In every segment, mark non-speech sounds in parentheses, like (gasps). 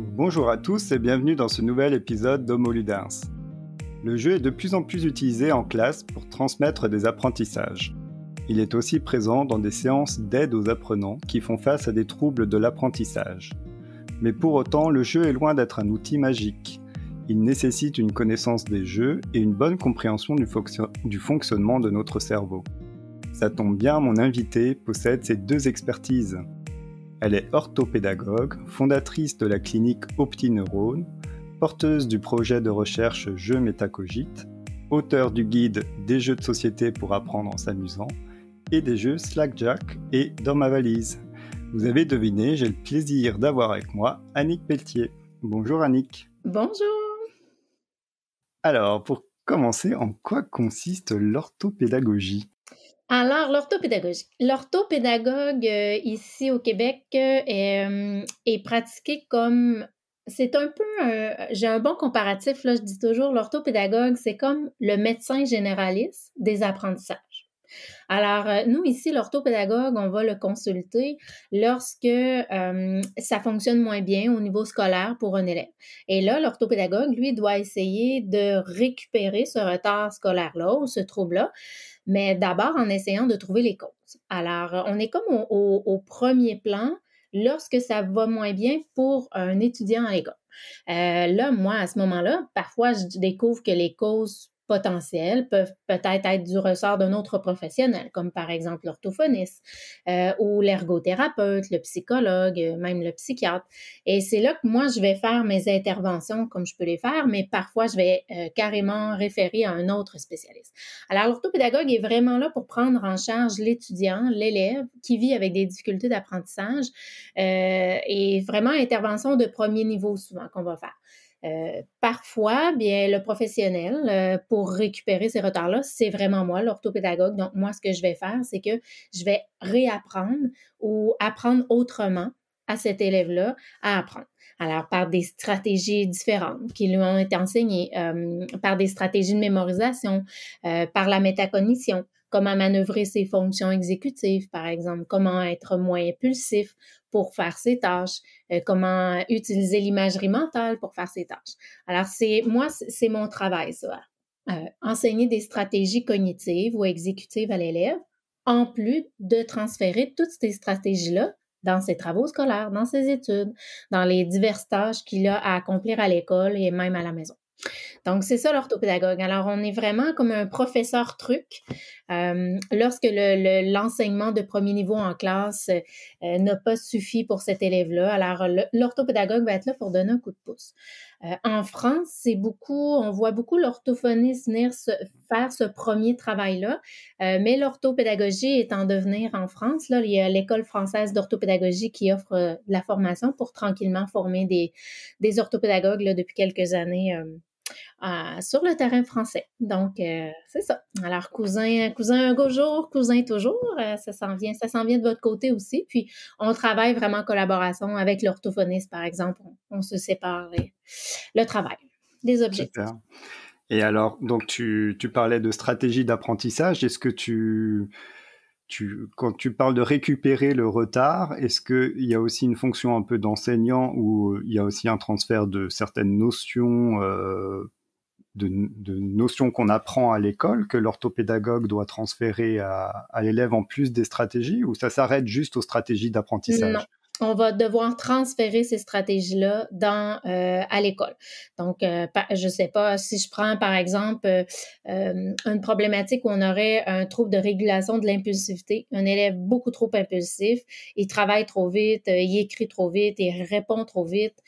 Bonjour à tous et bienvenue dans ce nouvel épisode d'Homo Ludens. Le jeu est de plus en plus utilisé en classe pour transmettre des apprentissages. Il est aussi présent dans des séances d'aide aux apprenants qui font face à des troubles de l'apprentissage. Mais pour autant, le jeu est loin d'être un outil magique. Il nécessite une connaissance des jeux et une bonne compréhension du, du fonctionnement de notre cerveau. Ça tombe bien, mon invité possède ces deux expertises. Elle est orthopédagogue, fondatrice de la clinique OptiNeurone, porteuse du projet de recherche Jeux Métacogite, auteur du guide Des jeux de société pour apprendre en s'amusant et des jeux Slackjack et Dans ma valise. Vous avez deviné, j'ai le plaisir d'avoir avec moi Annick Pelletier. Bonjour Annick. Bonjour. Alors, pour commencer, en quoi consiste l'orthopédagogie? Alors, l'orthopédagogie. L'orthopédagogue euh, ici au Québec euh, est, pratiqué comme. C'est un peu. J'ai un bon comparatif, là, je dis toujours, l'orthopédagogue, c'est comme le médecin généraliste des apprentissages. Alors, euh, nous, ici, l'orthopédagogue, on va le consulter lorsque euh, ça fonctionne moins bien au niveau scolaire pour un élève. Et là, l'orthopédagogue, lui, doit essayer de récupérer ce retard scolaire-là ou ce trouble-là, mais d'abord en essayant de trouver les causes. Alors, on est comme au, premier plan lorsque ça va moins bien pour un étudiant à l'école. Euh, là, moi, à ce moment-là, parfois, je découvre que les causes potentiels peuvent peut-être être du ressort d'un autre professionnel, comme par exemple l'orthophoniste euh, ou l'ergothérapeute, le psychologue, euh, même le psychiatre. Et c'est là que moi, je vais faire mes interventions comme je peux les faire, mais parfois, je vais euh, carrément référer à un autre spécialiste. Alors, l'orthopédagogue est vraiment là pour prendre en charge l'étudiant, l'élève qui vit avec des difficultés d'apprentissage et vraiment intervention de premier niveau souvent qu'on va faire. Euh, parfois, bien, le professionnel, euh, pour récupérer ces retards-là, c'est vraiment moi, l'orthopédagogue. Donc, moi, ce que je vais faire, c'est que je vais réapprendre ou apprendre autrement à cet élève-là à apprendre. Alors, par des stratégies différentes qui lui ont été enseignées, euh, par des stratégies de mémorisation, par la métacognition, comment manœuvrer ses fonctions exécutives, par exemple, comment être moins impulsif pour faire ses tâches, euh, comment utiliser l'imagerie mentale pour faire ses tâches. Alors, c'est moi, c'est mon travail, ça. Euh, enseigner des stratégies cognitives ou exécutives à l'élève, en plus de transférer toutes ces stratégies-là dans ses travaux scolaires, dans ses études, dans les diverses tâches qu'il a à accomplir à l'école et même à la maison. Donc, c'est ça l'orthopédagogue. Alors, on est vraiment comme un professeur truc. Euh, lorsque l'enseignement de premier niveau en classe euh, n'a pas suffi pour cet élève-là, alors l'orthopédagogue va être là pour donner un coup de pouce. Euh, en France, c'est beaucoup, on voit beaucoup l'orthophoniste venir faire ce premier travail-là, mais l'orthopédagogie est en devenir en France. Là, il y a l'école française d'orthopédagogie qui offre de la formation pour tranquillement former des, des orthopédagogues depuis quelques années sur le terrain français. Donc, euh, c'est ça. Alors, cousin, cousin un jour, cousin toujours, euh, ça s'en vient, ça s'en vient de votre côté aussi. Puis, on travaille vraiment en collaboration avec l'orthophoniste, par exemple. On, se sépare le travail, des objectifs. Et alors, donc, tu, tu parlais de stratégie d'apprentissage. Est-ce que tu quand tu parles de récupérer le retard, est-ce qu'il y a aussi une fonction un peu d'enseignant ou il y a aussi un transfert de certaines notions, euh, de, notions qu'on apprend à l'école que l'orthopédagogue doit transférer à, à l'élève en plus des stratégies ou ça s'arrête juste aux stratégies d'apprentissage? On va devoir transférer ces stratégies-là dans euh, à l'école. Donc, euh, je sais pas si je prends par exemple euh, une problématique où on aurait un trouble de régulation de l'impulsivité, un élève beaucoup trop impulsif, il travaille trop vite, il écrit trop vite, il répond trop vite.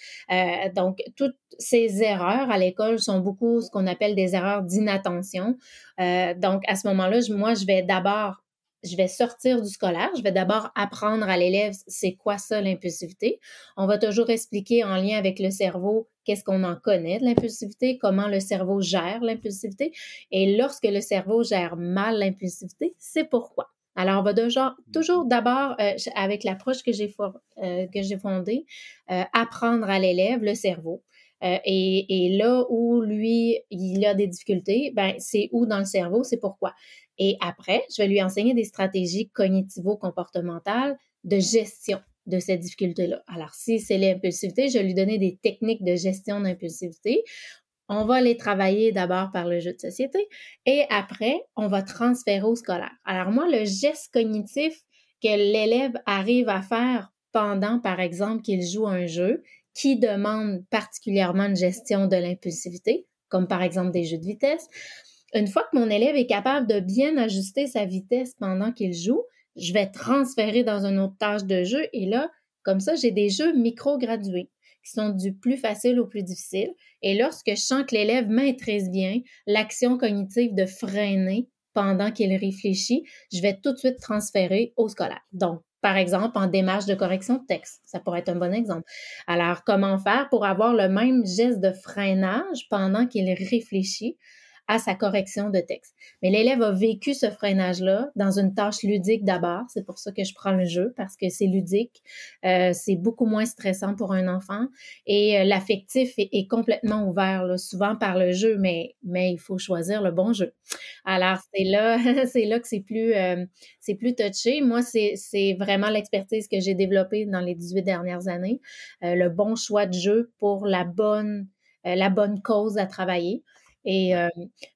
donc, toutes ces erreurs à l'école sont beaucoup ce qu'on appelle des erreurs d'inattention. donc, à ce moment-là, moi, je vais d'abord je vais sortir du scolaire, je vais d'abord apprendre à l'élève c'est quoi ça l'impulsivité. On va toujours expliquer en lien avec le cerveau qu'est-ce qu'on en connaît de l'impulsivité, comment le cerveau gère l'impulsivité. Et lorsque le cerveau gère mal l'impulsivité, c'est pourquoi. Alors, on va déjà, toujours d'abord, euh, avec l'approche que j'ai euh, fondée, euh, apprendre à l'élève le cerveau. et, et, là où lui, il a des difficultés, ben, c'est où dans le cerveau, c'est pourquoi. Et après, je vais lui enseigner des stratégies cognitivo-comportementales de gestion de cette difficulté-là. Alors, si c'est l'impulsivité, je vais lui donner des techniques de gestion d'impulsivité. On va les travailler d'abord par le jeu de société et après, on va transférer au scolaire. Alors moi, le geste cognitif que l'élève arrive à faire pendant, par exemple, qu'il joue un jeu qui demande particulièrement une gestion de l'impulsivité, comme par exemple des jeux de vitesse, une fois que mon élève est capable de bien ajuster sa vitesse pendant qu'il joue, je vais transférer dans une autre tâche de jeu et là, comme ça, j'ai des jeux micro-gradués qui sont du plus facile au plus difficile. Et lorsque je sens que l'élève maîtrise bien l'action cognitive de freiner pendant qu'il réfléchit, je vais tout de suite transférer au scolaire. Donc, par exemple, en démarche de correction de texte. Ça pourrait être un bon exemple. Alors, comment faire pour avoir le même geste de freinage pendant qu'il réfléchit? À sa correction de texte. Mais l'élève a vécu ce freinage-là dans une tâche ludique d'abord. C'est pour ça que je prends le jeu, parce que c'est ludique. Euh, c'est beaucoup moins stressant pour un enfant. Et euh, l'affectif est, complètement ouvert, là, souvent par le jeu, mais, mais il faut choisir le bon jeu. Alors, c'est là, (laughs) c'est là que c'est plus, euh, c'est plus touché. Moi, c'est, c'est vraiment l'expertise que j'ai développée dans les 18 dernières années. le bon choix de jeu pour la bonne, la bonne cause à travailler. Et, euh,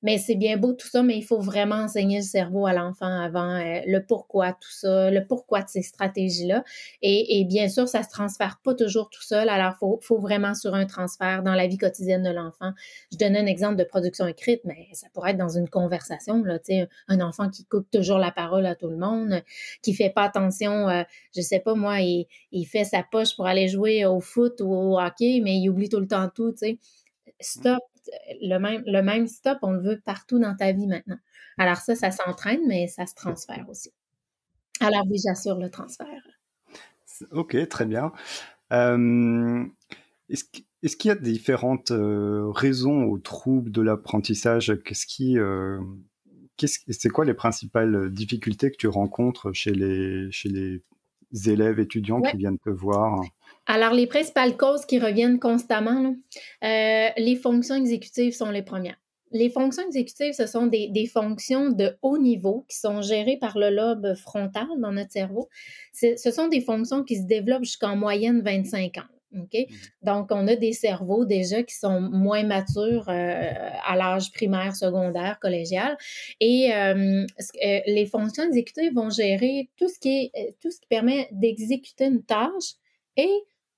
mais c'est bien beau tout ça, mais il faut vraiment enseigner le cerveau à l'enfant avant euh, le pourquoi tout ça, le pourquoi de ces stratégies-là. Et, et, bien sûr, ça se transfère pas toujours tout seul. Alors, faut, faut vraiment sur un transfert dans la vie quotidienne de l'enfant. Je donne un exemple de production écrite, mais ça pourrait être dans une conversation. Là, un enfant qui coupe toujours la parole à tout le monde, qui fait pas attention, euh, je sais pas moi, il, il fait sa poche pour aller jouer au foot ou au hockey, mais il oublie tout le temps tout. sais. Stop, le même, le même stop, on le veut partout dans ta vie maintenant. Alors ça, ça s'entraîne, mais ça se transfère aussi. Alors oui, j'assure le transfert. Ok, très bien. Euh, est-ce qu'il y a différentes euh, raisons aux troubles de l'apprentissage? Qu'est-ce qui, euh, c'est quoi les principales difficultés que tu rencontres chez les, chez les élèves étudiants qui viennent te voir? Alors, les principales causes qui reviennent constamment, euh, les fonctions exécutives sont les premières. Les fonctions exécutives, ce sont des, fonctions de haut niveau qui sont gérées par le lobe frontal dans notre cerveau. Ce sont des fonctions qui se développent jusqu'en moyenne 25 ans. Mmh. Donc, on a des cerveaux déjà qui sont moins matures euh, à l'âge primaire, secondaire, collégial. Et euh, les fonctions exécutives vont gérer tout ce qui, est, tout ce qui permet d'exécuter une tâche et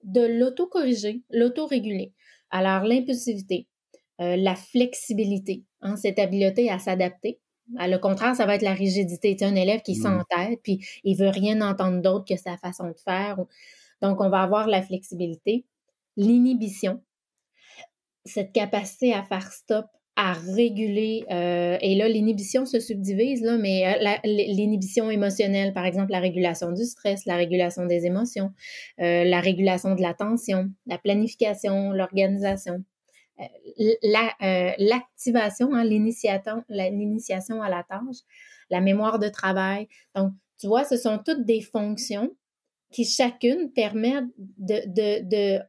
de l'auto-corriger, l'auto-réguler. Alors, l'impulsivité, euh, la flexibilité, hein, cette habileté à s'adapter. À le contraire, ça va être la rigidité. Tu un élève qui mmh. tête puis il veut rien entendre d'autre que sa façon de faire. Donc, on va avoir la flexibilité, l'inhibition, cette capacité à faire stop à réguler, euh, et là, l'inhibition se subdivise, là, mais euh, l'inhibition émotionnelle, par exemple, la régulation du stress, la régulation des émotions, euh, la régulation de l'attention, la planification, l'organisation, l'activation, hein, l'initiation à la tâche, la mémoire de travail. Donc, tu vois, ce sont toutes des fonctions qui chacune permettent de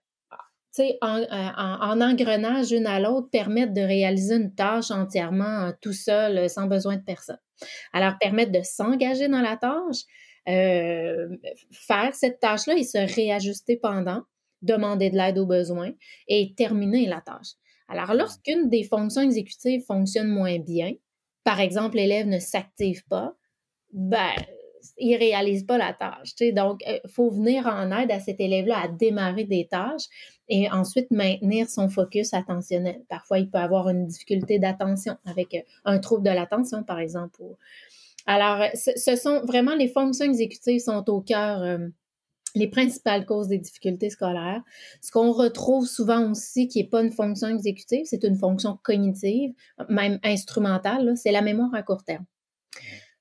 en, en, engrenage une à l'autre, permettre de réaliser une tâche entièrement euh, tout seul, euh, sans besoin de personne. Alors, permettre de s'engager dans la tâche, euh, faire cette tâche-là et se réajuster pendant, demander de l'aide aux besoins et terminer la tâche. Alors, lorsqu'une des fonctions exécutives fonctionne moins bien, par exemple, l'élève ne s'active pas, ben, il réalise pas la tâche. Donc, il faut venir en aide à cet élève-là à démarrer des tâches et ensuite maintenir son focus attentionnel. Parfois, il peut avoir une difficulté d'attention avec euh, un trouble de l'attention, par exemple. Alors, ce sont vraiment les fonctions exécutives sont au cœur euh, les principales causes des difficultés scolaires. Ce qu'on retrouve souvent aussi, qui n'est pas une fonction exécutive, c'est une fonction cognitive, même instrumentale, c'est la mémoire à court terme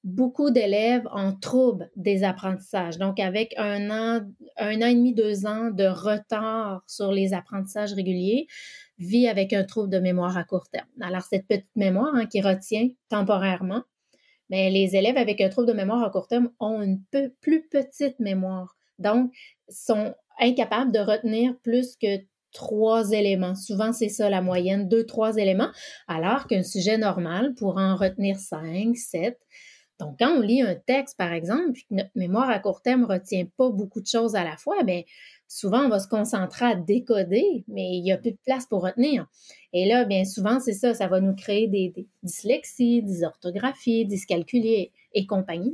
beaucoup d'élèves en trouble des apprentissages. Donc, avec un an, un an et demi, deux ans de retard sur les apprentissages réguliers, vit avec un trouble de mémoire à court terme. Alors, cette petite mémoire hein, qui retient temporairement, mais les élèves avec un trouble de mémoire à court terme ont une peu, plus petite mémoire. Donc, sont incapables de retenir plus que trois éléments. Souvent, c'est ça la moyenne, deux, trois éléments, alors qu'un sujet normal pourra en retenir cinq, sept. Donc, quand on lit un texte, par exemple, puis que notre mémoire à court terme ne retient pas beaucoup de choses à la fois, bien, souvent, on va se concentrer à décoder, mais il n'y a plus de place pour retenir. Et là, bien souvent, c'est ça, ça va nous créer des, dyslexies, des orthographies, des dyscalculies et, compagnie.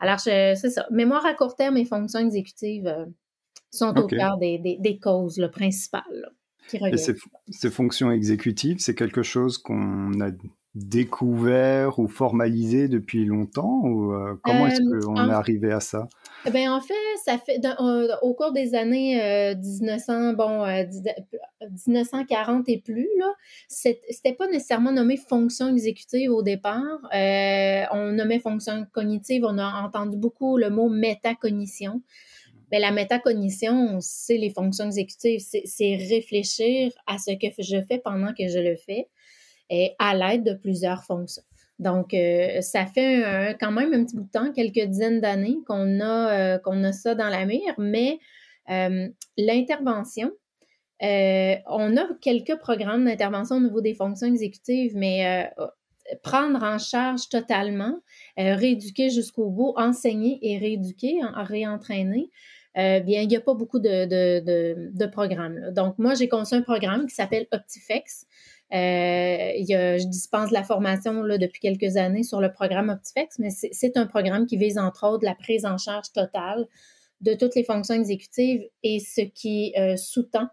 Alors, c'est ça. Mémoire à court terme et fonctions exécutives euh, sont au cœur des, causes le principales. et ces, ces, fonctions exécutives, c'est quelque chose qu'on a découvert ou formalisé depuis longtemps ou euh, comment est-ce euh, qu'on est arrivé à ça? Eh ben en fait ça fait au cours des années 1900 euh, bon 1940 et plus là c'était pas nécessairement nommé fonction exécutive au départ. On nommait fonction cognitive on a entendu beaucoup le mot métacognition. Mais la métacognition, c'est les fonctions exécutives, c'est réfléchir à ce que je fais pendant que je le fais et à l'aide de plusieurs fonctions. Donc, euh, ça fait quand même un petit bout de temps, quelques dizaines d'années qu'on a, euh, a ça dans la mire, mais euh, l'intervention, on a quelques programmes d'intervention au niveau des fonctions exécutives, mais prendre en charge totalement, rééduquer jusqu'au bout, enseigner et rééduquer, réentraîner, bien, il n'y a pas beaucoup de, de programmes. Donc, moi, j'ai conçu un programme qui s'appelle Optifex. Euh, je dispense la formation là, depuis quelques années sur le programme Optifex, mais c'est un programme qui vise entre autres la prise en charge totale de toutes les fonctions exécutives et ce qui euh, sous-tend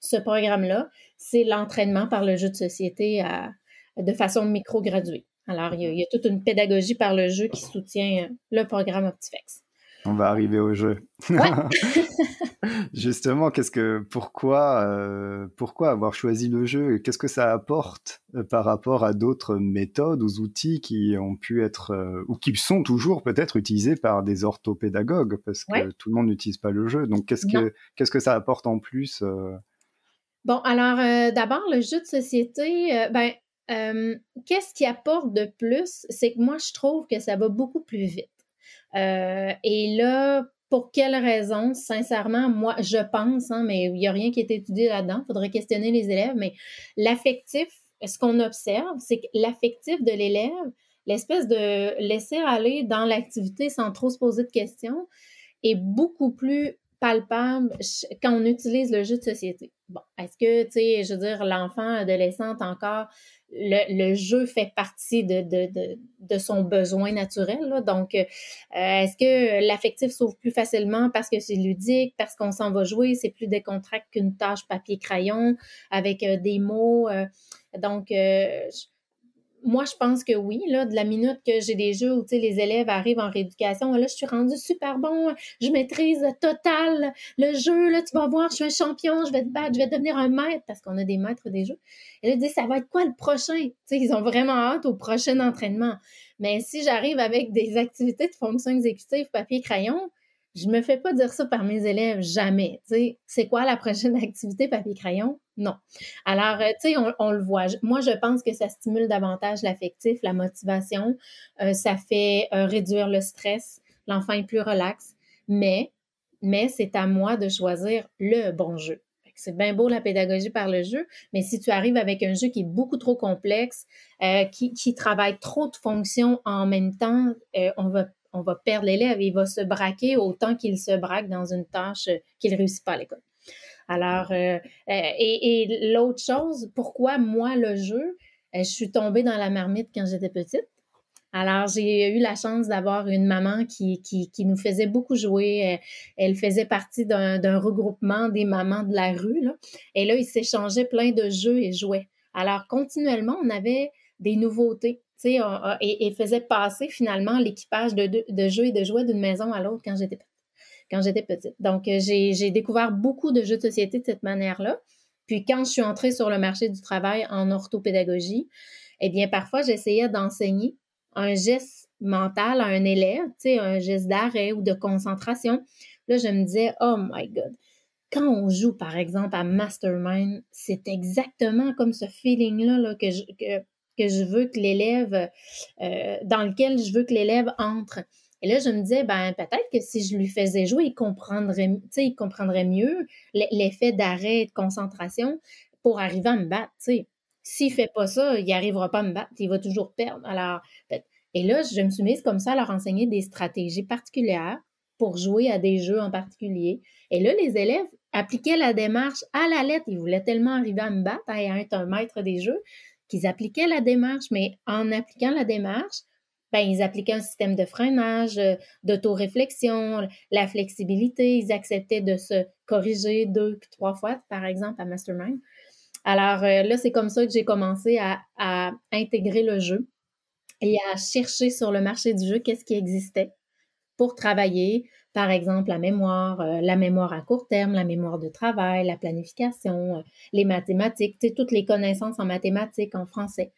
ce programme-là, c'est l'entraînement par le jeu de société de façon micro-graduée. Alors, il y, a, il y, a, toute une pédagogie par le jeu qui soutient le programme Optifex. On va arriver au jeu. (laughs) Justement, qu'est-ce que, pourquoi, euh, pourquoi avoir choisi le jeu Qu'est-ce que ça apporte euh, par rapport à d'autres méthodes ou outils qui ont pu être euh, ou qui sont toujours peut-être utilisés par des orthopédagogues parce que tout le monde n'utilise pas le jeu. Donc, qu'est-ce que, qu'est-ce que ça apporte en plus Bon, alors d'abord le jeu de société, ben qu'est-ce qui apporte de plus? C'est que moi je trouve que ça va beaucoup plus vite. Euh, et là, pour quelle raison? Sincèrement, moi, je pense, hein, mais il n'y a rien qui est étudié là-dedans. Il faudrait questionner les élèves, mais l'affectif, ce qu'on observe, c'est que l'affectif de l'élève, l'espèce de laisser aller dans l'activité sans trop se poser de questions, est beaucoup plus palpable quand on utilise le jeu de société. Bon, est-ce que, tu sais, je veux dire, l'enfant adolescente encore le, jeu fait partie de, de, son besoin naturel. Donc, euh, est-ce que l'affectif s'ouvre plus facilement parce que c'est ludique, parce qu'on s'en va jouer, c'est plus décontracté qu'une tâche papier-crayon avec euh, des mots. Euh, donc, moi, je pense que oui, là, de la minute que j'ai des jeux où les élèves arrivent en rééducation, là, je suis rendue super bon, je maîtrise total le jeu, là, tu vas voir, je suis un champion, je vais te battre, je vais devenir un maître, parce qu'on a des maîtres des jeux. Et là, ils ça va être quoi le prochain? sais, ils ont vraiment hâte au prochain entraînement. Mais si j'arrive avec des activités de fonction exécutive papier-crayon, je me fais pas dire ça par mes élèves, jamais. C'est quoi la prochaine (laughs) activité papier-crayon? Non. Alors, euh, tu sais, on, le voit. Moi, je pense que ça stimule davantage l'affectif, la motivation. Euh, ça fait euh, réduire le stress. L'enfant est plus relax. Mais, mais c'est à moi de choisir le bon jeu. C'est bien beau la pédagogie par le jeu, mais si tu arrives avec un jeu qui est beaucoup trop complexe, qui, qui, travaille trop de fonctions en même temps, on va on va perdre l'élève. Il va se braquer autant qu'il se braque dans une tâche qu'il ne réussit pas à l'école. Alors, euh, euh, et, l'autre chose, pourquoi moi, le jeu, euh, je suis tombée dans la marmite quand j'étais petite? Alors, j'ai eu la chance d'avoir une maman qui, qui, nous faisait beaucoup jouer. Elle faisait partie d'un regroupement des mamans de la rue. Là. Et là, ils s'échangeaient plein de jeux et jouets. Alors, continuellement, on avait des nouveautés et, faisait passer finalement l'équipage de, de, jeux et de jouets d'une maison à l'autre quand j'étais petite. Donc, euh, j'ai découvert beaucoup de jeux de société de cette manière-là. Puis quand je suis entrée sur le marché du travail en orthopédagogie, eh bien, parfois, j'essayais d'enseigner un geste mental à un élève, tu un geste d'arrêt ou de concentration. Là, je me disais, oh my God, quand on joue, par exemple, à Mastermind, c'est exactement comme ce feeling-là là, que, je, que je veux que l'élève, euh, dans lequel je veux que l'élève entre. Et là, je me disais, ben peut-être que si je lui faisais jouer, il comprendrait, il comprendrait mieux l'effet d'arrêt et de concentration pour arriver à me battre. S'il ne fait pas ça, il n'arrivera pas à me battre, il va toujours perdre. Alors, Et là, je me suis mise comme ça à leur enseigner des stratégies particulières pour jouer à des jeux en particulier. Et là, les élèves appliquaient la démarche à la lettre. Ils voulaient tellement arriver à me battre, à être un maître des jeux, qu'ils appliquaient la démarche. Mais en appliquant la démarche, ben, ils appliquaient un système de freinage, euh, d'autoréflexion, la flexibilité. Ils acceptaient de se corriger deux trois fois, par exemple, à Mastermind. Alors euh, là, c'est comme ça que j'ai commencé à, à, intégrer le jeu et à chercher sur le marché du jeu qu'est-ce qui existait pour travailler, par exemple, la mémoire, euh, la mémoire à court terme, la mémoire de travail, la planification, les mathématiques, toutes les connaissances en mathématiques, en français.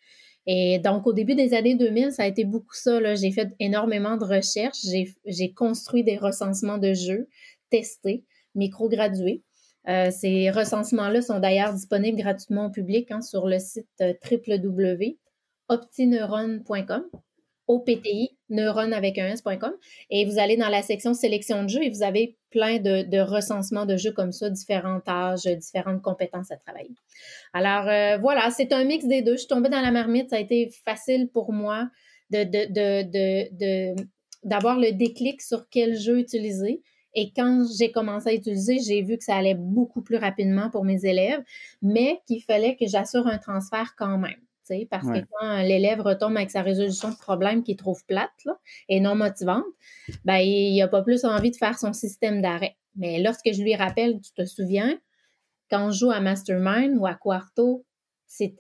Et donc, au début des années 2000, ça a été beaucoup ça. J'ai fait énormément de recherches. J'ai construit des recensements de jeux testés, micro-gradués. Euh, ces recensements-là sont d'ailleurs disponibles gratuitement au public hein, sur le site euh, www.optineuron.com. OPTI, neurone avec un. Et vous allez dans la section sélection de jeux et vous avez plein de, recensements de jeux comme ça, différents âges, différentes compétences à travailler. Alors euh, voilà, c'est un mix des deux. Je suis tombée dans la marmite, ça a été facile pour moi de, d'avoir le déclic sur quel jeu utiliser. Et quand j'ai commencé à utiliser, j'ai vu que ça allait beaucoup plus rapidement pour mes élèves, mais qu'il fallait que j'assure un transfert quand même parce que quand l'élève retombe avec sa résolution de problème qu'il trouve plate et non motivante, ben, il n'a pas plus envie de faire son système d'arrêt. Mais lorsque je lui rappelle, tu te souviens, quand on joue à Mastermind ou à Quarto,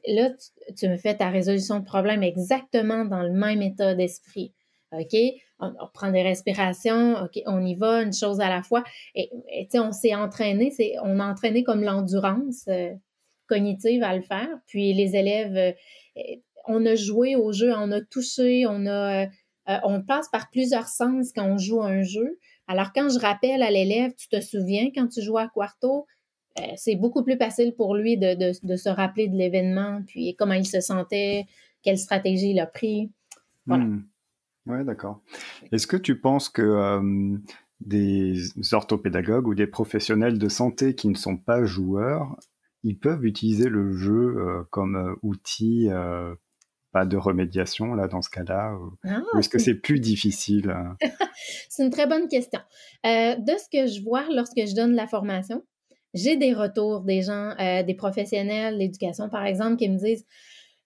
là, tu, me fais ta résolution de problème exactement dans le même état d'esprit. OK? On, prend des respirations, OK, on y va, une chose à la fois. Et, sais, on s'est entraîné, on a entraîné comme l'endurance. Euh, cognitive à le faire. Puis les élèves, euh, on a joué au jeu, on a touché, on a, euh, on passe par plusieurs sens quand on joue un jeu. Alors quand je rappelle à l'élève, tu te souviens quand tu jouais à Quarto, euh, c'est beaucoup plus facile pour lui de, de, se rappeler de l'événement, puis comment il se sentait, quelle stratégie il a pris. Voilà. Hmm. Oui, d'accord. Est-ce que tu penses que des orthopédagogues ou des professionnels de santé qui ne sont pas joueurs ils peuvent utiliser le jeu euh, comme euh, outil euh, pas de remédiation là dans ce cas-là ou, ah, est-ce que c'est plus difficile (laughs) C'est une très bonne question. de ce que je vois lorsque je donne la formation, j'ai des retours des gens, des professionnels d'éducation par exemple, qui me disent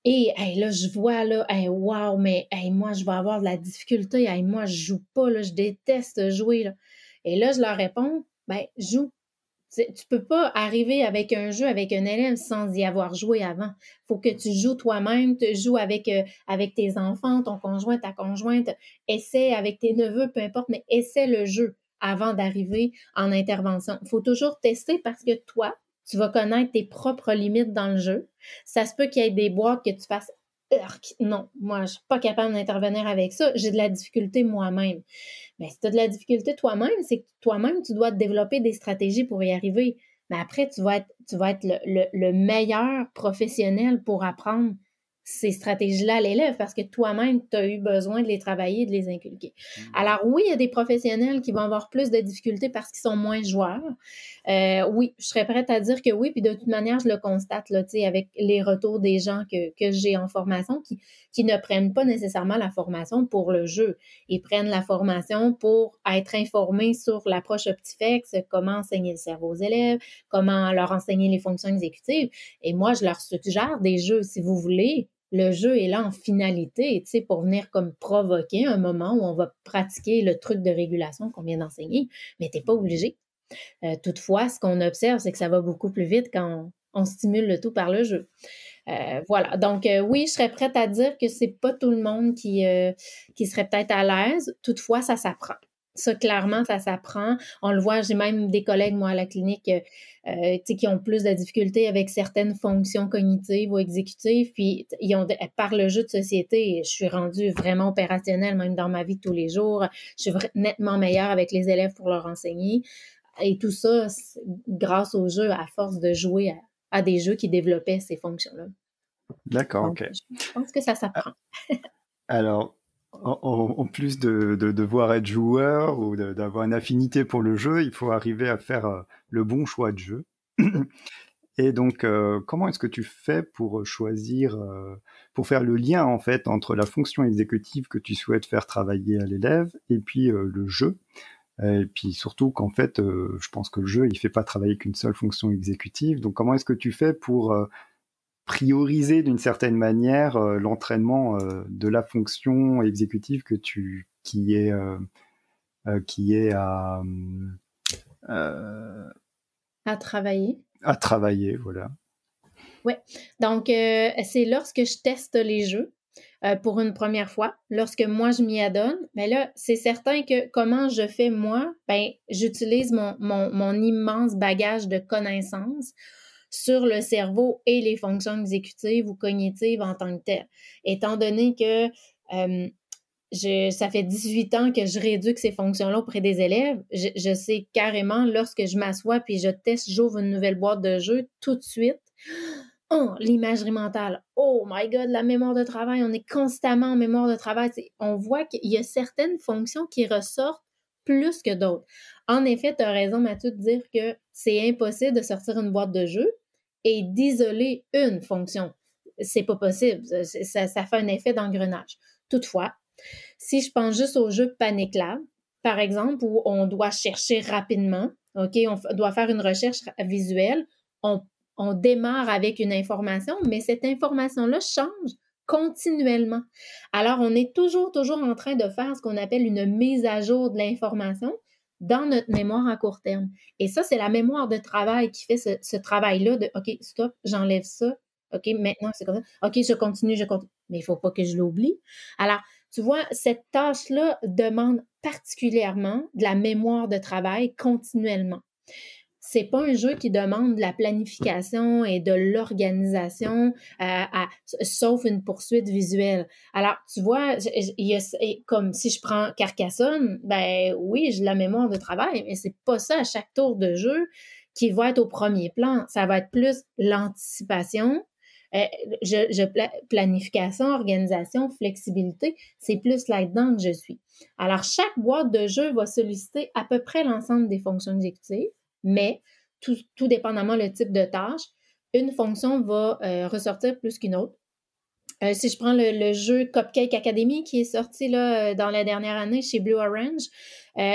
et là, je vois là, hey, wow, mais moi, je vais avoir de la difficulté. moi, je joue pas, là, je déteste jouer. Là. Et là, je leur réponds, ben, joue. Tu peux pas arriver avec un jeu avec un élève sans y avoir joué avant. faut que tu joues toi-même, tu joues avec, euh, avec tes enfants, ton conjoint, ta conjointe, essaie avec tes neveux, peu importe, mais essaie le jeu avant d'arriver en intervention. Il faut toujours tester parce que toi, tu vas connaître tes propres limites dans le jeu. Ça se peut qu'il y ait des boîtes que tu fasses non, moi, je suis pas capable d'intervenir avec ça. J'ai de la difficulté moi-même. Mais si tu as de la difficulté toi-même, c'est que toi-même, tu dois développer des stratégies pour y arriver. Mais après, tu vas être, tu vas être le meilleur professionnel pour apprendre ces stratégies-là à l'élève parce que toi-même, tu as eu besoin de les travailler, de les inculquer. Mmh. Alors oui, il y a des professionnels qui vont avoir plus de difficultés parce qu'ils sont moins joueurs. Euh, oui, je serais prête à dire que oui, puis de toute manière, je le constate là, avec les retours des gens que, que j'ai en formation qui, qui ne prennent pas nécessairement la formation pour le jeu. Ils prennent la formation pour être informés sur l'approche Optifex, comment enseigner le cerveau aux élèves, comment leur enseigner les fonctions exécutives. Et moi, je leur suggère des jeux, si vous voulez, le jeu est là en finalité, tu sais, pour venir comme provoquer un moment où on va pratiquer le truc de régulation qu'on vient d'enseigner, mais tu n'es pas obligé. Euh, toutefois, ce qu'on observe, c'est que ça va beaucoup plus vite quand on, stimule le tout par le jeu. Euh, voilà. Donc, euh, oui, je serais prête à dire que c'est pas tout le monde qui, qui serait peut-être à l'aise. Toutefois, ça s'apprend. Ça, clairement, ça s'apprend. On le voit, j'ai même des collègues, moi, à la clinique, euh, qui ont plus de difficultés avec certaines fonctions cognitives ou exécutives. Puis, ils ont, par le jeu de société, je suis rendue vraiment opérationnelle, même dans ma vie de tous les jours. Je suis nettement meilleure avec les élèves pour leur enseigner. Et tout ça, grâce au jeu, à force de jouer à, des jeux qui développaient ces fonctions-là. D'accord, ok. Je pense que ça s'apprend. Alors, en, plus de, devoir être joueur ou d'avoir une affinité pour le jeu, il faut arriver à faire euh, le bon choix de jeu. (clears throat) Et donc, euh, comment est-ce que tu fais pour choisir, euh, pour faire le lien en fait entre la fonction exécutive que tu souhaites faire travailler à l'élève et puis le jeu? Et puis surtout qu'en fait, je pense que le jeu, il fait pas travailler qu'une seule fonction exécutive. Donc, comment est-ce que tu fais pour prioriser d'une certaine manière l'entraînement de la fonction exécutive que tu, qui est, qui est à à travailler. À travailler, voilà. Oui. Donc, euh, c'est lorsque je teste les jeux euh, pour une première fois, lorsque moi je m'y adonne, mais ben là, c'est certain que comment je fais moi, ben, j'utilise mon, mon, immense bagage de connaissances sur le cerveau et les fonctions exécutives ou cognitives en tant que telles. Étant donné que euh, ça fait 18 ans que je réduis ces fonctions-là auprès des élèves. Je, sais carrément, lorsque je m'assois puis je teste, j'ouvre une nouvelle boîte de jeu, tout de suite, oh, l'imagerie mentale. Oh my God, la mémoire de travail. On est constamment en mémoire de travail. On voit qu'il y a certaines fonctions qui ressortent plus que d'autres. En effet, tu as raison, Mathieu, de dire que c'est impossible de sortir une boîte de jeu et d'isoler une fonction. C'est pas possible. Ça, ça fait un effet d'engrenage. Toutefois, si je pense juste au jeu Panic Lab, par exemple, où on doit chercher rapidement, OK, on doit faire une recherche visuelle, on, démarre avec une information, mais cette information-là change continuellement. Alors, on est toujours, toujours en train de faire ce qu'on appelle une mise à jour de l'information dans notre mémoire à court terme. Et ça, c'est la mémoire de travail qui fait ce, travail-là de OK, stop, j'enlève ça. OK, maintenant, c'est comme ça. OK, je continue, je continue. Mais il ne faut pas que je l'oublie. Alors, tu vois, cette tâche-là demande particulièrement de la mémoire de travail continuellement. C'est pas un jeu qui demande de la planification et de l'organisation, euh, sauf une poursuite visuelle. Alors, tu vois, comme si je prends Carcassonne, ben oui, j'ai la mémoire de travail, mais c'est pas ça à chaque tour de jeu qui va être au premier plan. Ça va être plus l'anticipation, euh, je, planification, organisation, flexibilité, c'est plus là-dedans que je suis. Alors, chaque boîte de jeu va solliciter à peu près l'ensemble des fonctions exécutives, mais tout, tout dépendamment le type de tâche, une fonction va euh, ressortir plus qu'une autre. Euh, si je prends le, jeu Cupcake Academy qui est sorti là, dans la dernière année chez Blue Orange,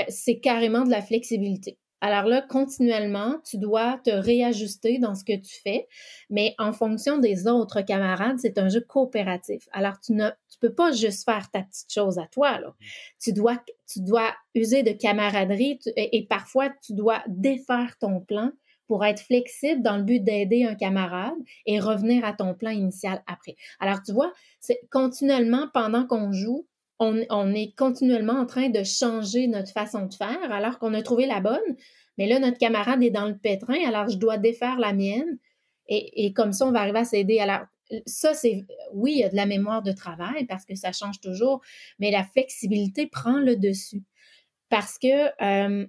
c'est carrément de la flexibilité. Alors là, continuellement, tu dois te réajuster dans ce que tu fais, mais en fonction des autres camarades, c'est un jeu coopératif. Alors, tu ne tu peux pas juste faire ta petite chose à toi. Là. Tu, dois, tu dois user de camaraderie et, parfois, tu dois défaire ton plan pour être flexible dans le but d'aider un camarade et revenir à ton plan initial après. Alors, tu vois, c'est continuellement, pendant qu'on joue, on, est continuellement en train de changer notre façon de faire alors qu'on a trouvé la bonne. Mais là, notre camarade est dans le pétrin, alors je dois défaire la mienne. Et, comme ça, on va arriver à s'aider. Alors, ça, c'est, oui, il y a de la mémoire de travail parce que ça change toujours, mais la flexibilité prend le dessus. Parce que euh,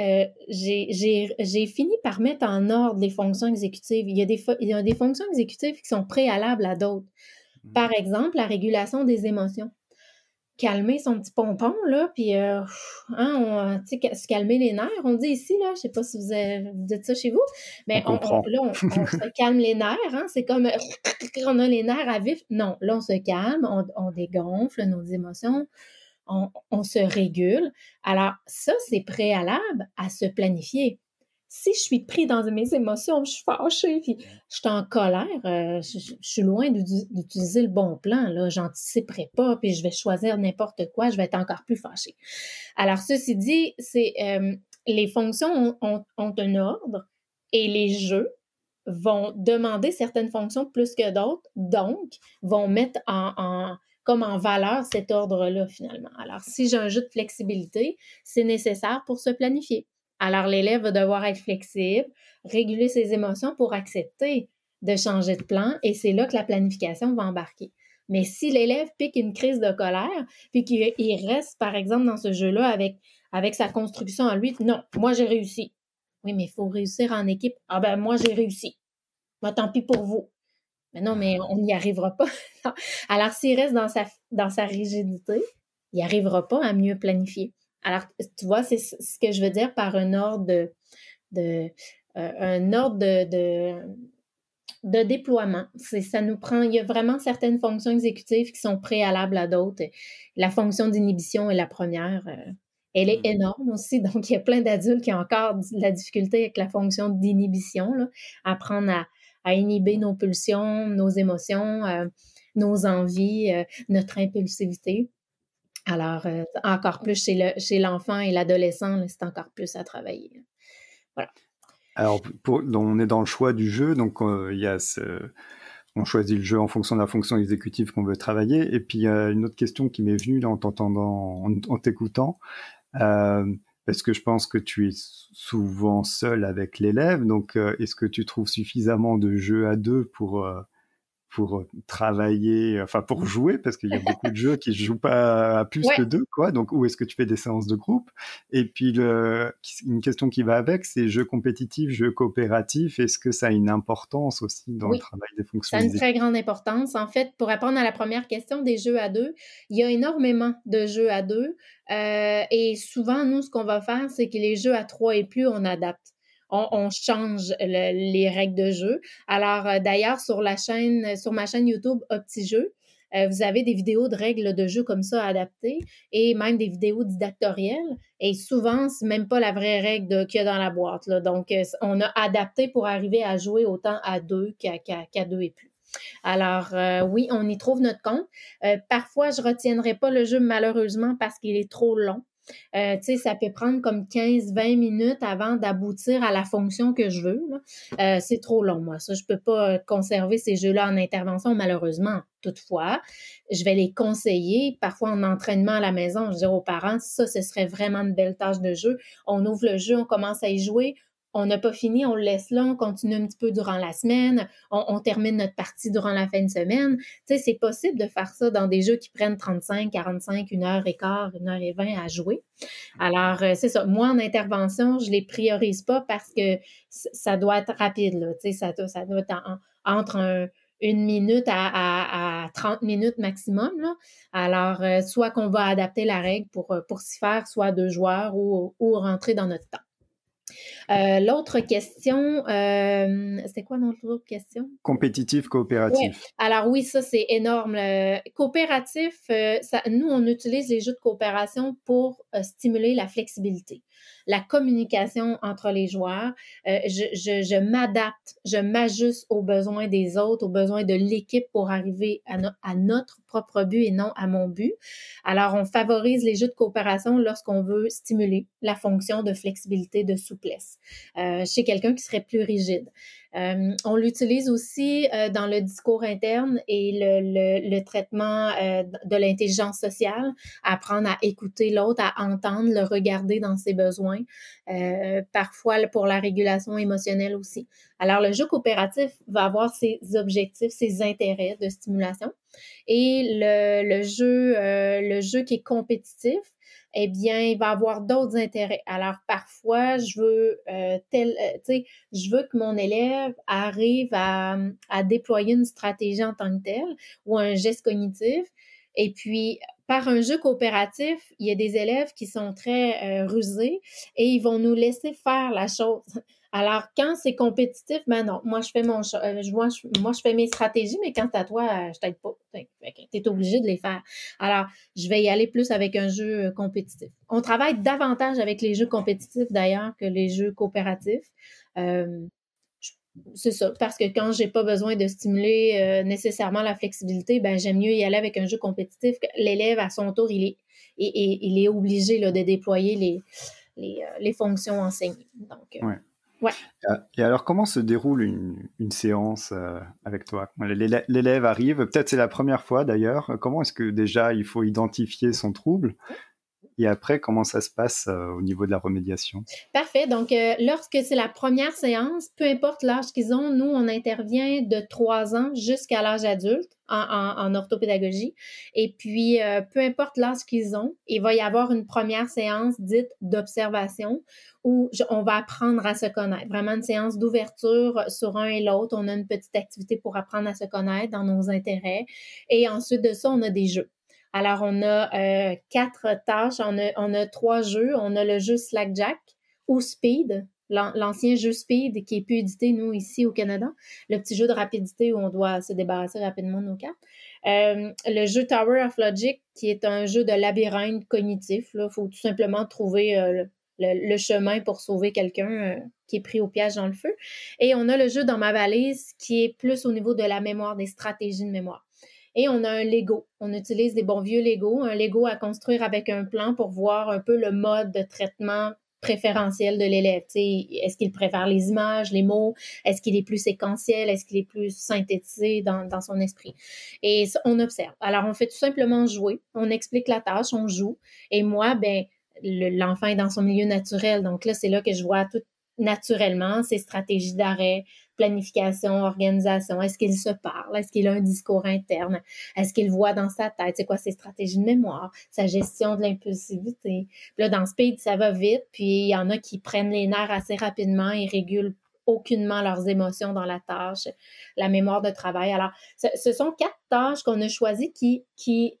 euh, j'ai fini par mettre en ordre les fonctions exécutives. Il y, a des, il y a des fonctions exécutives qui sont préalables à d'autres. Mmh. Par exemple, la régulation des émotions calmer son petit pompon, là, puis, euh, hein, tu sais, se calmer les nerfs. On dit ici, là, je sais pas si vous, avez, dites ça chez vous, mais on, là, on, se (laughs) calme les nerfs, hein, c'est comme, euh, on a les nerfs à vif. Non, là, on se calme, on, on dégonfle nos émotions, on, on se régule. Alors, ça, c'est préalable à se planifier si je suis pris dans mes émotions, je suis fâchée, puis je suis en colère, euh, je, suis loin d'utiliser le bon plan, là, j'anticiperai pas, puis je vais choisir n'importe quoi, je vais être encore plus fâchée. Alors, ceci dit, c'est euh, les fonctions ont, un ordre et les jeux vont demander certaines fonctions plus que d'autres, donc vont mettre en, comme en valeur cet ordre-là finalement. Alors, si j'ai un jeu de flexibilité, c'est nécessaire pour se planifier. Alors, l'élève va devoir être flexible, réguler ses émotions pour accepter de changer de plan et c'est là que la planification va embarquer. Mais si l'élève pique une crise de colère, puis qu'il reste, par exemple, dans ce jeu-là avec, sa construction en lui, non, moi j'ai réussi. Oui, mais il faut réussir en équipe. Ah ben, moi j'ai réussi. Moi, tant pis pour vous. Mais non, mais on n'y arrivera pas. (laughs) Alors, s'il reste dans sa, dans sa rigidité, il n'y arrivera pas à mieux planifier. Alors, tu vois, c'est ce que je veux dire par un ordre de, un ordre de, de, déploiement. Ça nous prend, il y a vraiment certaines fonctions exécutives qui sont préalables à d'autres. La fonction d'inhibition est la première. elle est mmh. énorme aussi, (laughs) donc il y a plein d'adultes qui ont encore de la difficulté avec la fonction d'inhibition, apprendre à, à, inhiber nos pulsions, nos émotions, nos envies, notre impulsivité. Alors, euh, encore plus chez l'enfant chez et l'adolescent, c'est encore plus à travailler. Voilà. Alors, pour, on est dans le choix du jeu, donc euh, il y a ce, on choisit le jeu en fonction de la fonction exécutive qu'on veut travailler. Et puis, il y a une autre question qui m'est venue en t'entendant, en, t'écoutant, euh, parce que je pense que tu es souvent seul avec l'élève? Donc, est-ce que tu trouves suffisamment de jeux à deux pour pour travailler, enfin pour jouer, parce qu'il y a beaucoup de jeux qui ne jouent pas à (laughs) plus que deux, quoi. Donc, où est-ce que tu fais des séances de groupe? Et puis, le, une question qui va avec, c'est jeux compétitifs, jeux coopératifs. Est-ce que ça a une importance aussi dans le travail des fonctions Ça a une très grande importance. En fait, pour répondre à la première question des jeux à deux, il y a énormément de jeux à deux. Euh, et souvent, nous, ce qu'on va faire, c'est que les jeux à trois et plus, on adapte on, change les règles de jeu. Alors, euh, d'ailleurs, sur la chaîne, sur ma chaîne YouTube Opti-Jeux, euh, vous avez des vidéos de règles de jeu comme ça adaptées et même des vidéos didactorielles. Et souvent, c'est même pas la vraie règle qu'il y a dans la boîte. Donc, euh, on a adapté pour arriver à jouer autant à deux qu'à deux et plus. Alors, oui, on y trouve notre compte. parfois, je retiendrai pas le jeu malheureusement parce qu'il est trop long. Euh, tu sais, ça peut prendre comme 15-20 minutes avant d'aboutir à la fonction que je veux. Euh, c'est trop long, moi. Ça, je peux pas conserver ces jeux-là en intervention, malheureusement. Toutefois, je vais les conseiller, parfois en entraînement à la maison. Je dis aux parents, ça, ce serait vraiment une belle tâche de jeu. On ouvre le jeu, on commence à y jouer on n'a pas fini, on le laisse là, on continue un petit peu durant la semaine, on, termine notre partie durant la fin de semaine. Tu sais, c'est possible de faire ça dans des jeux qui prennent 35, 45, une heure et quart, une heure et vingt à jouer. Alors, euh, c'est ça. Moi, en intervention, je les priorise pas parce que ça doit être rapide, là. Tu sais, ça, doit être entre une minute à, à, 30 minutes maximum. Alors, euh, soit qu'on va adapter la règle pour, euh, pour s'y faire, soit deux joueurs ou, ou rentrer dans notre temps. Euh, l'autre question, euh, c'était quoi notre autre question? Compétitif, coopératif. Alors oui, ça c'est énorme. coopératif, euh, ça, nous on utilise les jeux de coopération pour stimuler la flexibilité la communication entre les joueurs. Euh, je, m'adapte, je m'ajuste aux besoins des autres, aux besoins de l'équipe pour arriver à, notre propre but et non à mon but. Alors, on favorise les jeux de coopération lorsqu'on veut stimuler la fonction de flexibilité, de souplesse euh, chez quelqu'un qui serait plus rigide. Euh, on l'utilise aussi dans le discours interne et le, traitement de l'intelligence sociale, apprendre à écouter l'autre, à entendre, le regarder dans ses besoins, parfois pour la régulation émotionnelle aussi. Alors, le jeu coopératif va avoir ses objectifs, ses intérêts de stimulation et le, jeu, le jeu qui est compétitif, eh bien, il va avoir d'autres intérêts. Alors, parfois, je veux euh, euh, je veux que mon élève arrive à, à, déployer une stratégie en tant que telle ou un geste cognitif. Et puis, par un jeu coopératif, il y a des élèves qui sont très euh, rusés et ils vont nous laisser faire la chose. Alors, quand c'est compétitif, ben non, moi je fais mon euh, moi, je, moi je fais mes stratégies, mais quand à toi, euh, je t'aide pas. Tu es obligé de les faire. Alors, je vais y aller plus avec un jeu euh, compétitif. On travaille davantage avec les jeux compétitifs d'ailleurs que les jeux coopératifs. C'est ça, parce que quand j'ai pas besoin de stimuler nécessairement la flexibilité, ben j'aime mieux y aller avec un jeu compétitif. L'élève, à son tour, il est, il, est obligé là, de déployer les, les, les fonctions enseignées. Donc, Ouais. Et alors, comment se déroule une, une séance euh, avec toi? L'élève arrive, peut-être c'est la première fois d'ailleurs. Comment est-ce que déjà il faut identifier son trouble? Et après, comment ça se passe euh, au niveau de la remédiation? Parfait. Donc, euh, lorsque c'est la première séance, peu importe l'âge qu'ils ont, nous, on intervient de 3 ans jusqu'à l'âge adulte en, orthopédagogie. Et puis, euh, peu importe l'âge qu'ils ont, il va y avoir une première séance dite d'observation où on va apprendre à se connaître. Vraiment une séance d'ouverture sur un et l'autre. On a une petite activité pour apprendre à se connaître dans nos intérêts. Et ensuite de ça, on a des jeux. Alors, on a euh, quatre tâches, on a, trois jeux. On a le jeu Slackjack ou Speed, l'ancien jeu Speed qui est plus édité, nous, ici au Canada. Le petit jeu de rapidité où on doit se débarrasser rapidement de nos cartes. Euh, le jeu Tower of Logic, qui est un jeu de labyrinthe cognitif. Il faut tout simplement trouver euh, le, chemin pour sauver quelqu'un qui est pris au piège dans le feu. Et on a le jeu dans ma valise qui est plus au niveau de la mémoire, des stratégies de mémoire. Et on a un Lego. On utilise des bons vieux Lego, un Lego à construire avec un plan pour voir un peu le mode de traitement préférentiel de l'élève. Est-ce qu'il préfère les images, les mots? Est-ce qu'il est plus séquentiel? Est-ce qu'il est plus synthétisé dans, dans son esprit? Et on observe. Alors, on fait tout simplement jouer. On explique la tâche, on joue. Et moi, ben, l'enfant est dans son milieu naturel. Donc là, c'est là que je vois tout naturellement ses stratégies d'arrêt, planification, organisation? Est-ce qu'il se parle? Est-ce qu'il a un discours interne? Est-ce qu'il voit dans sa tête? C'est quoi ses stratégies de mémoire? Sa gestion de l'impulsivité? là, dans Speed, ça va vite. Puis il y en a qui prennent les nerfs assez rapidement et régulent aucunement leurs émotions dans la tâche, la mémoire de travail. Alors, ce, ce sont quatre tâches qu'on a choisies qui, qui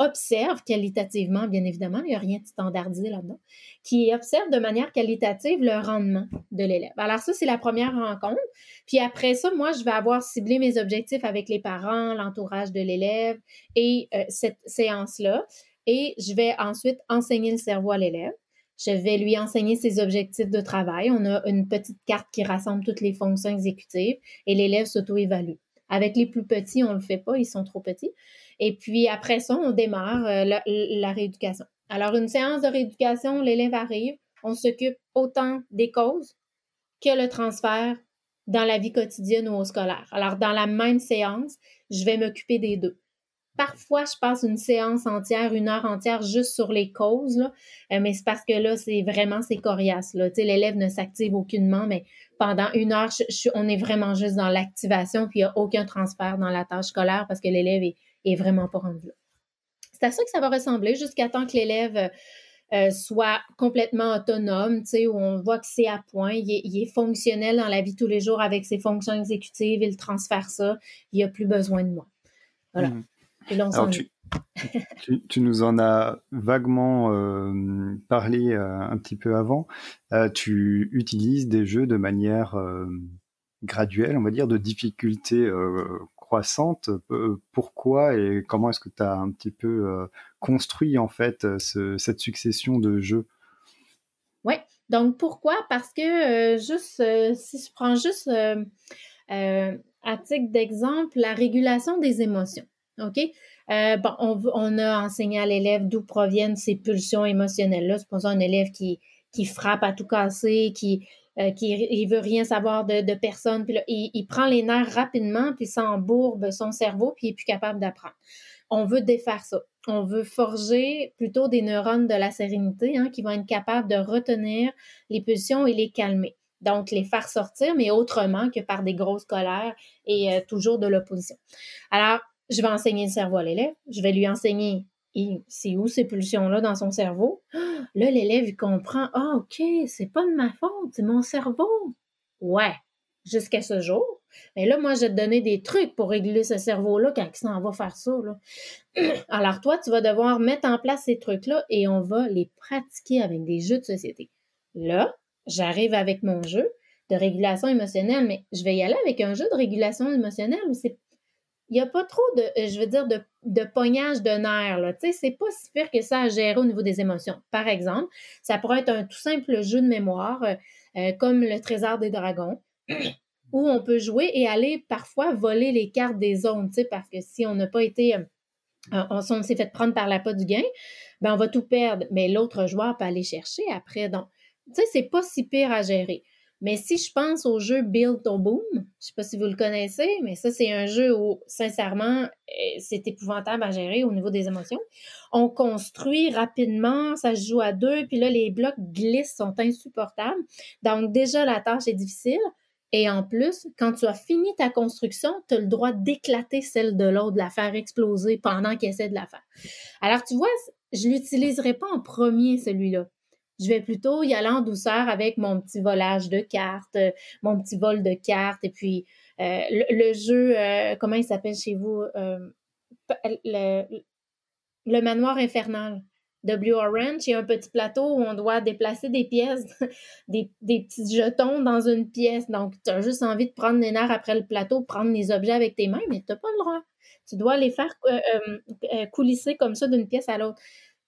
observe qualitativement, bien évidemment, il n'y a rien de standardisé là-dedans, qui observe de manière qualitative le rendement de l'élève. Alors ça, c'est la première rencontre. Puis après ça, moi, je vais avoir ciblé mes objectifs avec les parents, l'entourage de l'élève et euh, cette séance-là. Et je vais ensuite enseigner le cerveau à l'élève. Je vais lui enseigner ses objectifs de travail. On a une petite carte qui rassemble toutes les fonctions exécutives et l'élève s'auto-évalue. Avec les plus petits, on ne le fait pas, ils sont trop petits. Et puis après ça, on démarre euh, la, rééducation. Alors, une séance de rééducation, l'élève arrive, on s'occupe autant des causes que le transfert dans la vie quotidienne ou au scolaire. Alors, dans la même séance, je vais m'occuper des deux. Parfois, je passe une séance entière, une heure entière juste sur les causes, euh, mais c'est parce que là, c'est vraiment, c'est coriace. L'élève ne s'active aucunement, mais pendant une heure, on est vraiment juste dans l'activation, puis il n'y a aucun transfert dans la tâche scolaire parce que l'élève est est vraiment pas rendu là. C'est à ça que ça va ressembler jusqu'à temps que l'élève euh, soit complètement autonome, tu sais, où on voit que c'est à point, il est, fonctionnel dans la vie tous les jours avec ses fonctions exécutives, il transfère ça, il n'y a plus besoin de moi. Voilà. Mmh. Alors, tu, nous en as vaguement euh, parlé euh, un petit peu avant. tu utilises des jeux de manière graduelle, on va dire, de difficulté croissante. Euh, pourquoi et comment est-ce que tu as un petit peu euh, construit en fait euh, cette succession de jeux? Oui, donc pourquoi? Parce que juste si je prends juste à titre d'exemple la régulation des émotions. OK? Bon, on, a enseigné à l'élève d'où proviennent ces pulsions émotionnelles-là. Supposons un élève qui, qui frappe à tout casser, qui, euh, qui il veut rien savoir de, de personne, puis là, il, prend les nerfs rapidement, puis ça embourbe son cerveau, puis il est plus capable d'apprendre. On veut défaire ça. On veut forger plutôt des neurones de la sérénité hein, qui vont être capables de retenir les pulsions et les calmer. Donc, les faire sortir, mais autrement que par des grosses colères et euh, toujours de l'opposition. Alors, je vais enseigner le cerveau à l'élève. Je vais lui enseigner c'est où ces pulsions-là dans son cerveau? (gasps) Là, l'élève, il comprend, ah, OK, c'est pas de ma faute, c'est mon cerveau. Ouais, jusqu'à ce jour. Mais là, moi, je vais te donner des trucs pour réguler ce cerveau-là quand il s'en va faire ça. (clears throat) Alors, toi, tu vas devoir mettre en place ces trucs-là et on va les pratiquer avec des jeux de société. Là, j'arrive avec mon jeu de régulation émotionnelle, mais je vais y aller avec un jeu de régulation émotionnelle où c'est il n'y a pas trop de, euh, je veux dire, de, de pognage de nerfs. Tu sais, c'est pas si pire que ça à gérer au niveau des émotions. Par exemple, ça pourrait être un tout simple jeu de mémoire, euh, euh, comme le Trésor des Dragons, (clears throat) où on peut jouer et aller parfois voler les cartes des zones, tu sais, parce que si on n'a pas été, on, s'est fait prendre par la pas du gain, ben on va tout perdre. Mais l'autre joueur peut aller chercher après. Donc, tu sais, c'est pas si pire à gérer. Mais si je pense au jeu Build to Boom, je sais pas si vous le connaissez, mais ça, c'est un jeu où, sincèrement, euh, c'est épouvantable à gérer au niveau des émotions. On construit rapidement, ça se joue à deux, puis là, les blocs glissent, sont insupportables. Donc, déjà, la tâche est difficile. Et en plus, quand tu as fini ta construction, tu as le droit d'éclater celle de l'autre, de la faire exploser pendant qu'il essaie de la faire. Alors, tu vois, je l'utiliserai pas en premier, celui-là je vais plutôt y aller en douceur avec mon petit volage de cartes, euh, mon petit vol de cartes, et puis euh, le, jeu, euh, comment il s'appelle chez vous? le, manoir infernal. W Orange, il y a un petit plateau où on doit déplacer des pièces, (laughs) des, petits jetons dans une pièce. Donc, tu as juste envie de prendre les nerfs après le plateau, prendre les objets avec tes mains, mais tu n'as pas le droit. Tu dois les faire coulisser comme ça d'une pièce à l'autre.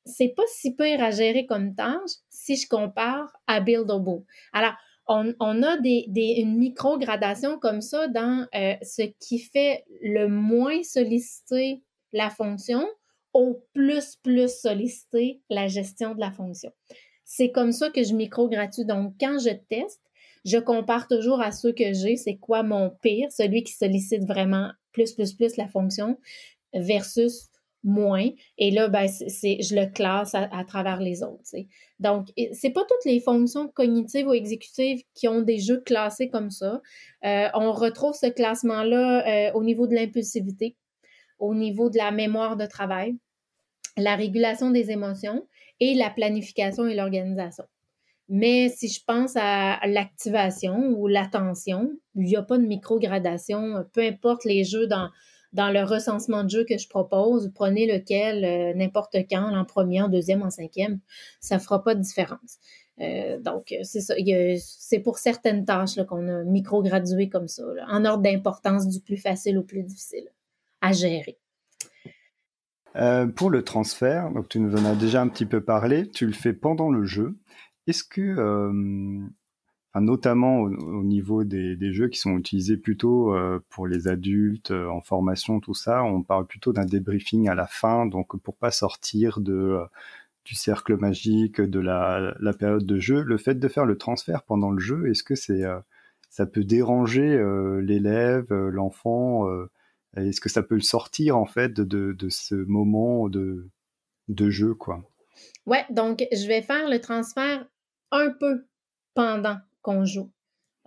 C'est pas si pire à gérer comme tâche si je compare à Buildable. Alors, on, a des, une micro-gradation comme ça dans ce qui fait le moins solliciter la fonction au plus, plus solliciter la gestion de la fonction. C'est comme ça que je micro-gradue. Donc, quand je teste, je compare toujours à ceux que j'ai, c'est quoi mon pire, celui qui sollicite vraiment plus, plus, plus la fonction versus moins. Et là, ben, je le classe à, travers les autres. Donc, c'est pas toutes les fonctions cognitives ou exécutives qui ont des jeux classés comme ça. Euh, on retrouve ce classement-là euh, au niveau de l'impulsivité, au niveau de la mémoire de travail, la régulation des émotions et la planification et l'organisation. Mais si je pense à l'activation ou l'attention, il n'y a pas de microgradation. Peu importe les jeux dans, dans le recensement de jeux que je propose, prenez lequel, euh, n'importe quand, en premier, en deuxième, en cinquième, ça ne fera pas de différence. Euh, donc, c'est ça. C'est pour certaines tâches qu'on a microgradué comme ça, en ordre d'importance du plus facile au plus difficile à gérer. Euh, pour le transfert, donc tu nous en as déjà un petit peu parlé, tu le fais pendant le jeu. Est-ce que, euh, notamment au, niveau des, jeux qui sont utilisés plutôt euh, pour les adultes en formation, tout ça, on parle plutôt d'un débriefing à la fin, donc pour pas sortir de du cercle magique, de la, la, période de jeu, le fait de faire le transfert pendant le jeu, est-ce que c'est ça peut déranger l'élève, l'enfant est-ce que ça peut le sortir en fait de, ce moment de, de jeu quoi? Ouais, donc je vais faire le transfert un peu pendant qu'on joue.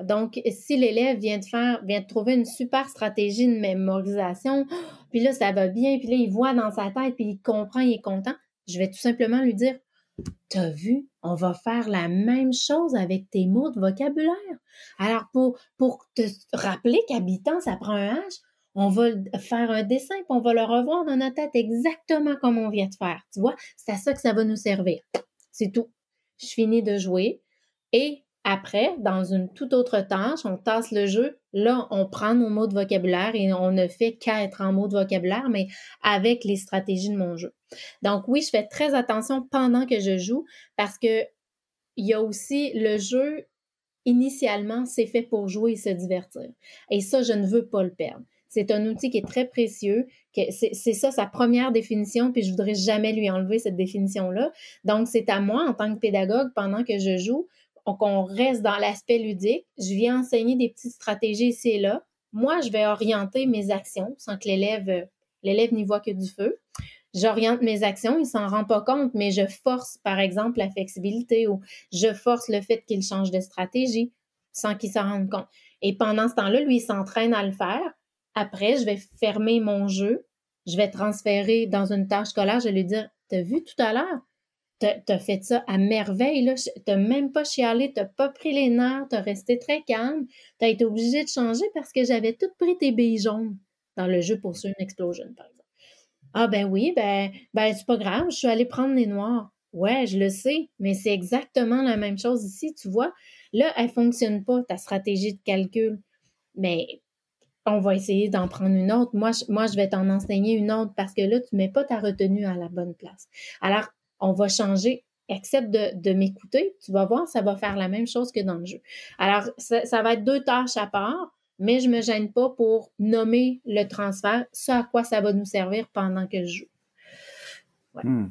Donc, si l'élève vient de faire, vient de trouver une super stratégie de mémorisation, (gasps) puis là, ça va bien, puis là, il voit dans sa tête, puis il comprend, il est content, je vais tout simplement lui dire T'as vu, on va faire la même chose avec tes mots de vocabulaire. Alors, pour, pour te rappeler qu'habitant, ça prend un H, on va faire un dessin, puis on va le revoir dans notre tête exactement comme on vient de faire. Tu vois, c'est à ça que ça va nous servir. C'est tout. Je finis de jouer et après, dans une toute autre tâche, on tasse le jeu. Là, on prend nos mots de vocabulaire et on ne fait qu'être en mots de vocabulaire, mais avec les stratégies de mon jeu. Donc oui, je fais très attention pendant que je joue parce que il y a aussi le jeu initialement, c'est fait pour jouer et se divertir. Et ça, je ne veux pas le perdre. C'est un outil qui est très précieux. C'est ça sa première définition, puis je voudrais jamais lui enlever cette définition-là. Donc, c'est à moi, en tant que pédagogue, pendant que je joue, qu'on reste dans l'aspect ludique. Je viens enseigner des petites stratégies ici et là. Moi, je vais orienter mes actions sans que l'élève l'élève n'y voit que du feu. J'oriente mes actions, il s'en rend pas compte, mais je force, par exemple, la flexibilité ou je force le fait qu'il change de stratégie sans qu'il s'en rende compte. Et pendant ce temps-là, lui, il s'entraîne à le faire. Après, je vais fermer mon jeu, je vais transférer dans une tâche scolaire, je vais lui dire T'as vu tout à l'heure? T'as fait ça à merveille, là. T'as même pas chialé, t'as pas pris les nerfs, t'as resté très calme. T'as été obligé de changer parce que j'avais tout pris tes billes jaunes dans le jeu pour une explosion, par exemple. Ah ben oui, ben, ben c'est pas grave, je suis allée prendre les noirs. Ouais, je le sais, mais c'est exactement la même chose ici, tu vois. Là, elle fonctionne pas, ta stratégie de calcul. Mais on va essayer d'en prendre une autre. Moi, je, moi, je vais t'en enseigner une autre parce que là, tu mets pas ta retenue à la bonne place. Alors, on va changer. Accepte de, m'écouter. Tu vas voir, ça va faire la même chose que dans le jeu. Alors, ça, va être deux tâches à part, mais je ne me gêne pas pour nommer le transfert, ce à quoi ça va nous servir pendant que je joue. Hmm,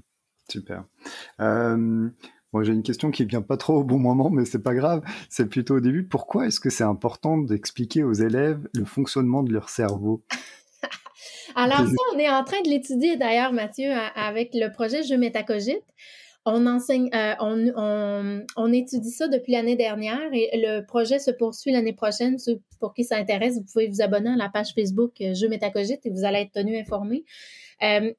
super. Euh, moi, j'ai une question qui vient pas trop au bon moment, mais c'est pas grave. C'est plutôt au début. Pourquoi est-ce que c'est important d'expliquer aux élèves le fonctionnement de leur cerveau? Alors ça, on est en train de l'étudier d'ailleurs, Mathieu, avec le projet Jeux Métacogite. On enseigne, euh, on, on, étudie ça depuis l'année dernière et le projet se poursuit l'année prochaine. pour qui ça intéresse, vous pouvez vous abonner à la page Facebook euh, Jeux Métacogite et vous allez être tenu informé. Euh,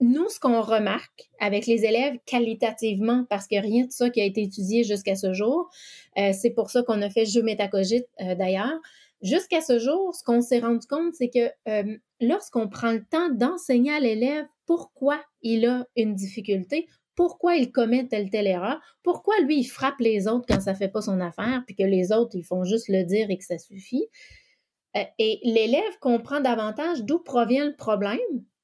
nous, ce qu'on remarque avec les élèves qualitativement, parce que rien de ça qui a été étudié jusqu'à ce jour, euh, c'est pour ça qu'on a fait jeu métacogite d'ailleurs. Jusqu'à ce jour, ce qu'on s'est rendu compte, c'est que euh, lorsqu'on prend le temps d'enseigner à l'élève pourquoi il a une difficulté, pourquoi il commet telle telle erreur, pourquoi lui il frappe les autres quand ça fait pas son affaire, puis que les autres ils font juste le dire et que ça suffit. Euh, et l'élève comprend davantage d'où provient le problème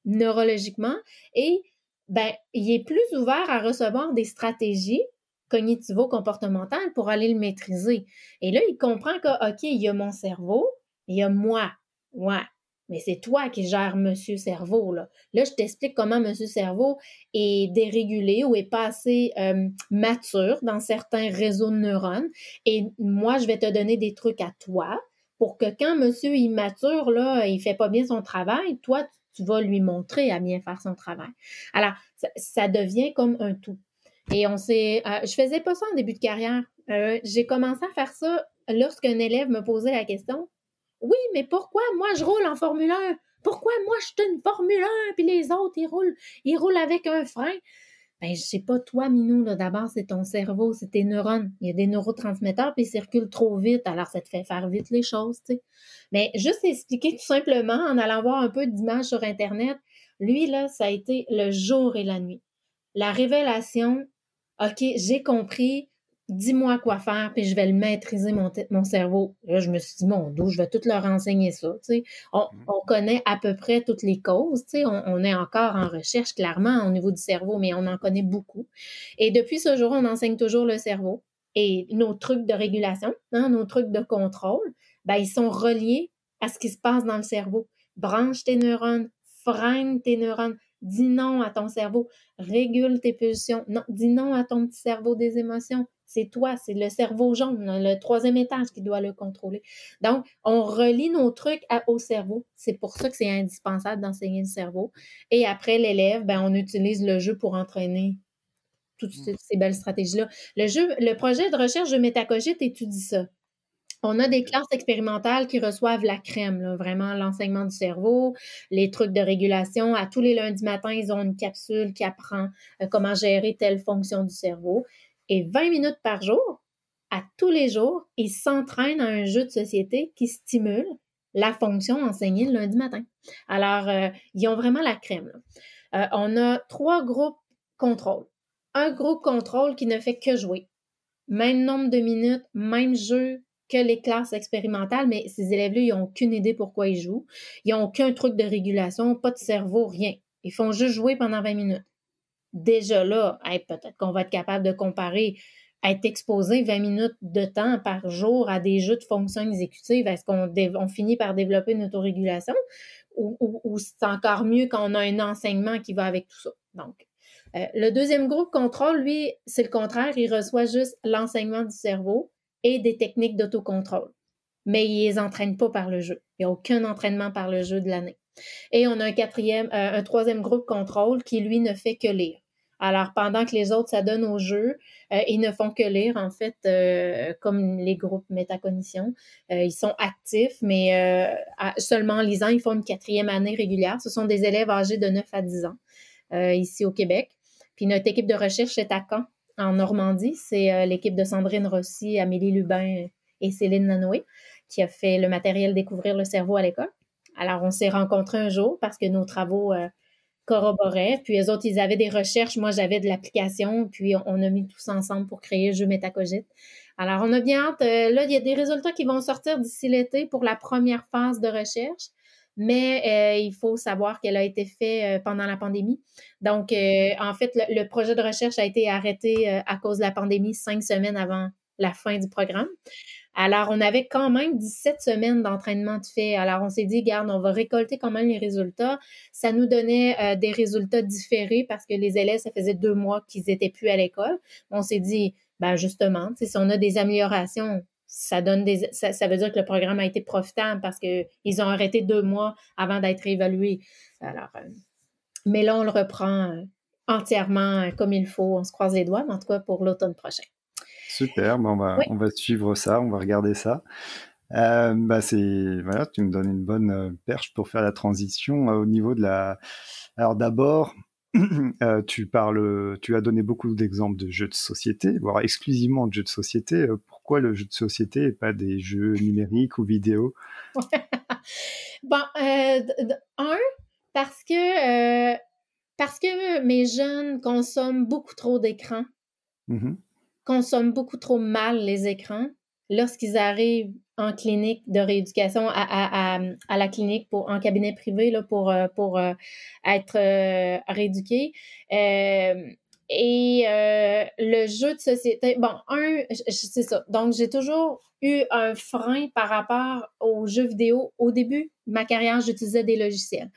neurologiquement et ben, il est plus ouvert à recevoir des stratégies cognitivo-comportementales pour aller le maîtriser. Et là, il comprend que, OK, il y a mon cerveau, il y a moi. Ouais. Mais c'est toi qui gères Monsieur Cerveau, là. Là, je t'explique comment Monsieur Cerveau est dérégulé ou est pas assez euh, mature dans certains réseaux de neurones. Et moi, je vais te donner des trucs à toi pour que quand Monsieur immature, là, il fait pas bien son travail, toi, tu vas lui montrer à bien faire son travail. Alors, ça, devient comme un tout. Et on s'est, euh, je faisais pas ça en début de carrière. Euh, j'ai commencé à faire ça lorsqu'un élève me posait la question. Oui, mais pourquoi moi je roule en Formule 1? Pourquoi moi je suis une Formule 1 puis les autres ils roulent, ils roulent avec un frein? Ben, je sais pas, toi, Minou, d'abord, c'est ton cerveau, c'est tes neurones. Il y a des neurotransmetteurs, puis ils circulent trop vite, alors ça te fait faire vite les choses, tu sais. Mais juste expliquer tout simplement, en allant voir un peu d'images sur Internet, lui, là, ça a été le jour et la nuit. La révélation, OK, j'ai compris, dis-moi quoi faire, puis je vais le maîtriser, mon, mon cerveau. Là, je me suis dit, mon dos, je vais tout leur enseigner ça. On, mmh. on, connaît à peu près toutes les causes. On, on, est encore en recherche, clairement, au niveau du cerveau, mais on en connaît beaucoup. Et depuis ce jour, on enseigne toujours le cerveau. Et nos trucs de régulation, hein, nos trucs de contrôle, ben, ils sont reliés à ce qui se passe dans le cerveau. Branche tes neurones, freine tes neurones, dis non à ton cerveau, régule tes pulsions, non, dis non à ton petit cerveau des émotions, c'est toi, c'est le cerveau jaune, le troisième étage qui doit le contrôler. Donc, on relie nos trucs au cerveau. C'est pour ça que c'est indispensable d'enseigner le cerveau. Et après, l'élève, ben, on utilise le jeu pour entraîner toutes mmh. ces, belles stratégies-là. Le jeu, le projet de recherche de Métacogite étudie ça. On a des classes expérimentales qui reçoivent la crème, vraiment l'enseignement du cerveau, les trucs de régulation. À tous les lundis matins, ils ont une capsule qui apprend euh, comment gérer telle fonction du cerveau et 20 minutes par jour, à tous les jours, ils s'entraînent à un jeu de société qui stimule la fonction enseignée le lundi matin. Alors, euh, ils ont vraiment la crème. Euh, on a trois groupes contrôle. Un groupe contrôle qui ne fait que jouer. Même nombre de minutes, même jeu les classes expérimentales, mais ces élèves-là, ils n'ont aucune idée pourquoi ils jouent. Ils n'ont aucun truc de régulation, pas de cerveau, rien. Ils font juste jouer pendant 20 minutes déjà là, peut-être qu'on va être capable de comparer être exposé 20 minutes de temps par jour à des jeux de fonctions exécutives, est-ce qu'on finit par développer une autorégulation ou, c'est encore mieux quand on a un enseignement qui va avec tout ça? Donc, euh, le deuxième groupe contrôle, lui, c'est le contraire, il reçoit juste l'enseignement du cerveau et des techniques d'autocontrôle. Mais il les entraîne pas par le jeu. Il n'y a aucun entraînement par le jeu de l'année. Et on a un quatrième, euh, un troisième groupe contrôle qui, lui, ne fait que lire. Alors, pendant que les autres s'adonnent au jeu, euh, ils ne font que lire, en fait, euh, comme les groupes métacognition. Ils sont actifs, mais seulement en lisant, ils font une quatrième année régulière. Ce sont des élèves âgés de 9 à 10 ans, ici au Québec. Puis notre équipe de recherche est à Caen, en Normandie. C'est l'équipe de Sandrine Rossi, Amélie Lubin et Céline Nanoé qui a fait le matériel Découvrir le cerveau à l'école. Alors, on s'est rencontrés un jour parce que nos travaux corroboraient. Puis les autres, ils avaient des recherches. Moi, j'avais de l'application. Puis on, a mis tous ensemble pour créer le jeu Métacogite. Alors, on a bien hâte. Euh, là, il y a des résultats qui vont sortir d'ici l'été pour la première phase de recherche. Mais euh, il faut savoir qu'elle a été faite euh, pendant la pandémie. Donc, en fait, le, projet de recherche a été arrêté à cause de la pandémie cinq semaines avant la fin du programme. Alors, on avait quand même 17 semaines d'entraînement de fait. Alors, on s'est dit, garde, on va récolter quand même les résultats. Ça nous donnait euh, des résultats différés parce que les élèves, ça faisait deux mois qu'ils étaient plus à l'école. On s'est dit, ben justement, si on a des améliorations, ça donne des, ça, veut dire que le programme a été profitable parce qu'ils ont arrêté deux mois avant d'être évalués. Alors, euh, mais là, on le reprend euh, entièrement comme il faut. On se croise les doigts, en tout cas pour l'automne prochain. Super, on, va, on va suivre ça, on va regarder ça. Euh, bah c'est voilà, tu me donnes une bonne euh, perche pour faire la transition euh, au niveau de la. Alors d'abord, (clears throat) tu parles, tu as donné beaucoup d'exemples de jeux de société, voire exclusivement de jeux de société. pourquoi le jeu de société et pas des jeux numériques ou vidéo? (laughs) Bon, un parce que parce que mes jeunes consomment beaucoup trop d'écrans, mmh consomment beaucoup trop mal les écrans. Lorsqu'ils arrivent en clinique de rééducation, à, la clinique pour en cabinet privé là, pour, euh, pour euh, être euh, rééduqués. et le jeu de société, bon, un, c'est ça. Donc, j'ai toujours eu un frein par rapport aux jeux vidéo. Au début de ma carrière, j'utilisais des logiciels.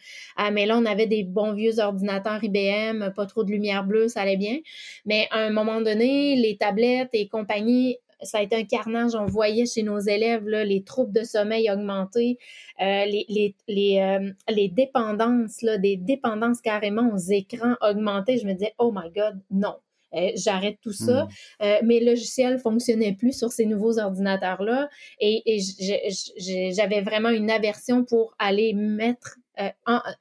mais là, on avait des bons vieux ordinateurs IBM, pas trop de lumière bleue, ça allait bien. Mais à un moment donné, les tablettes et compagnie ça a été un carnage. On voyait chez nos élèves là, les troubles de sommeil augmenter, euh, les, les, les, euh, les, dépendances, là, des dépendances carrément aux écrans augmenter. Je me disais, oh my God, non. Euh, j'arrête tout ça. Hmm. Euh, mes logiciels fonctionnaient plus sur ces nouveaux ordinateurs-là et, et j'avais vraiment une aversion pour aller mettre euh,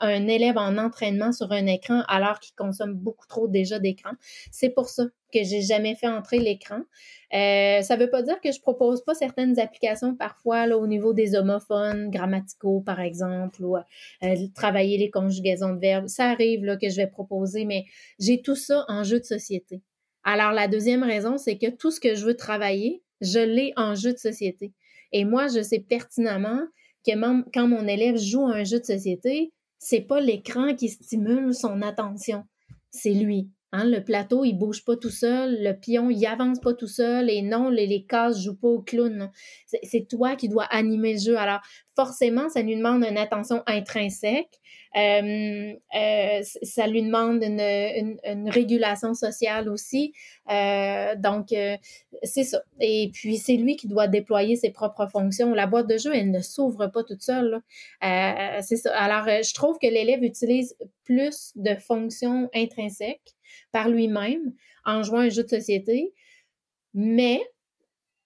un élève en entraînement sur un écran alors qu'il consomme beaucoup trop déjà d'écran. C'est pour ça que j'ai jamais fait entrer l'écran. Euh, ça veut pas dire que je propose pas certaines applications parfois là, au niveau des homophones grammaticaux, par exemple, ou euh, travailler les conjugaisons de verbes. Ça arrive là, que je vais proposer, mais j'ai tout ça en jeu de société. Alors, la deuxième raison, c'est que tout ce que je veux travailler, je l'ai en jeu de société. Et moi, je sais pertinemment que quand mon élève joue un jeu de société, c'est pas l'écran qui stimule son attention, c'est lui. Hein, le plateau, il bouge pas tout seul, le pion, il avance pas tout seul, et non, les, les cases jouent pas au clown. C'est toi qui dois animer le jeu. Alors, forcément, ça lui demande une attention intrinsèque. Euh, euh, ça lui demande une, une, régulation sociale aussi. Euh, donc, c'est ça. Et puis, c'est lui qui doit déployer ses propres fonctions. La boîte de jeu, elle ne s'ouvre pas toute seule. c'est ça. Alors, je trouve que l'élève utilise plus de fonctions intrinsèques par lui-même en jouant un jeu de société. Mais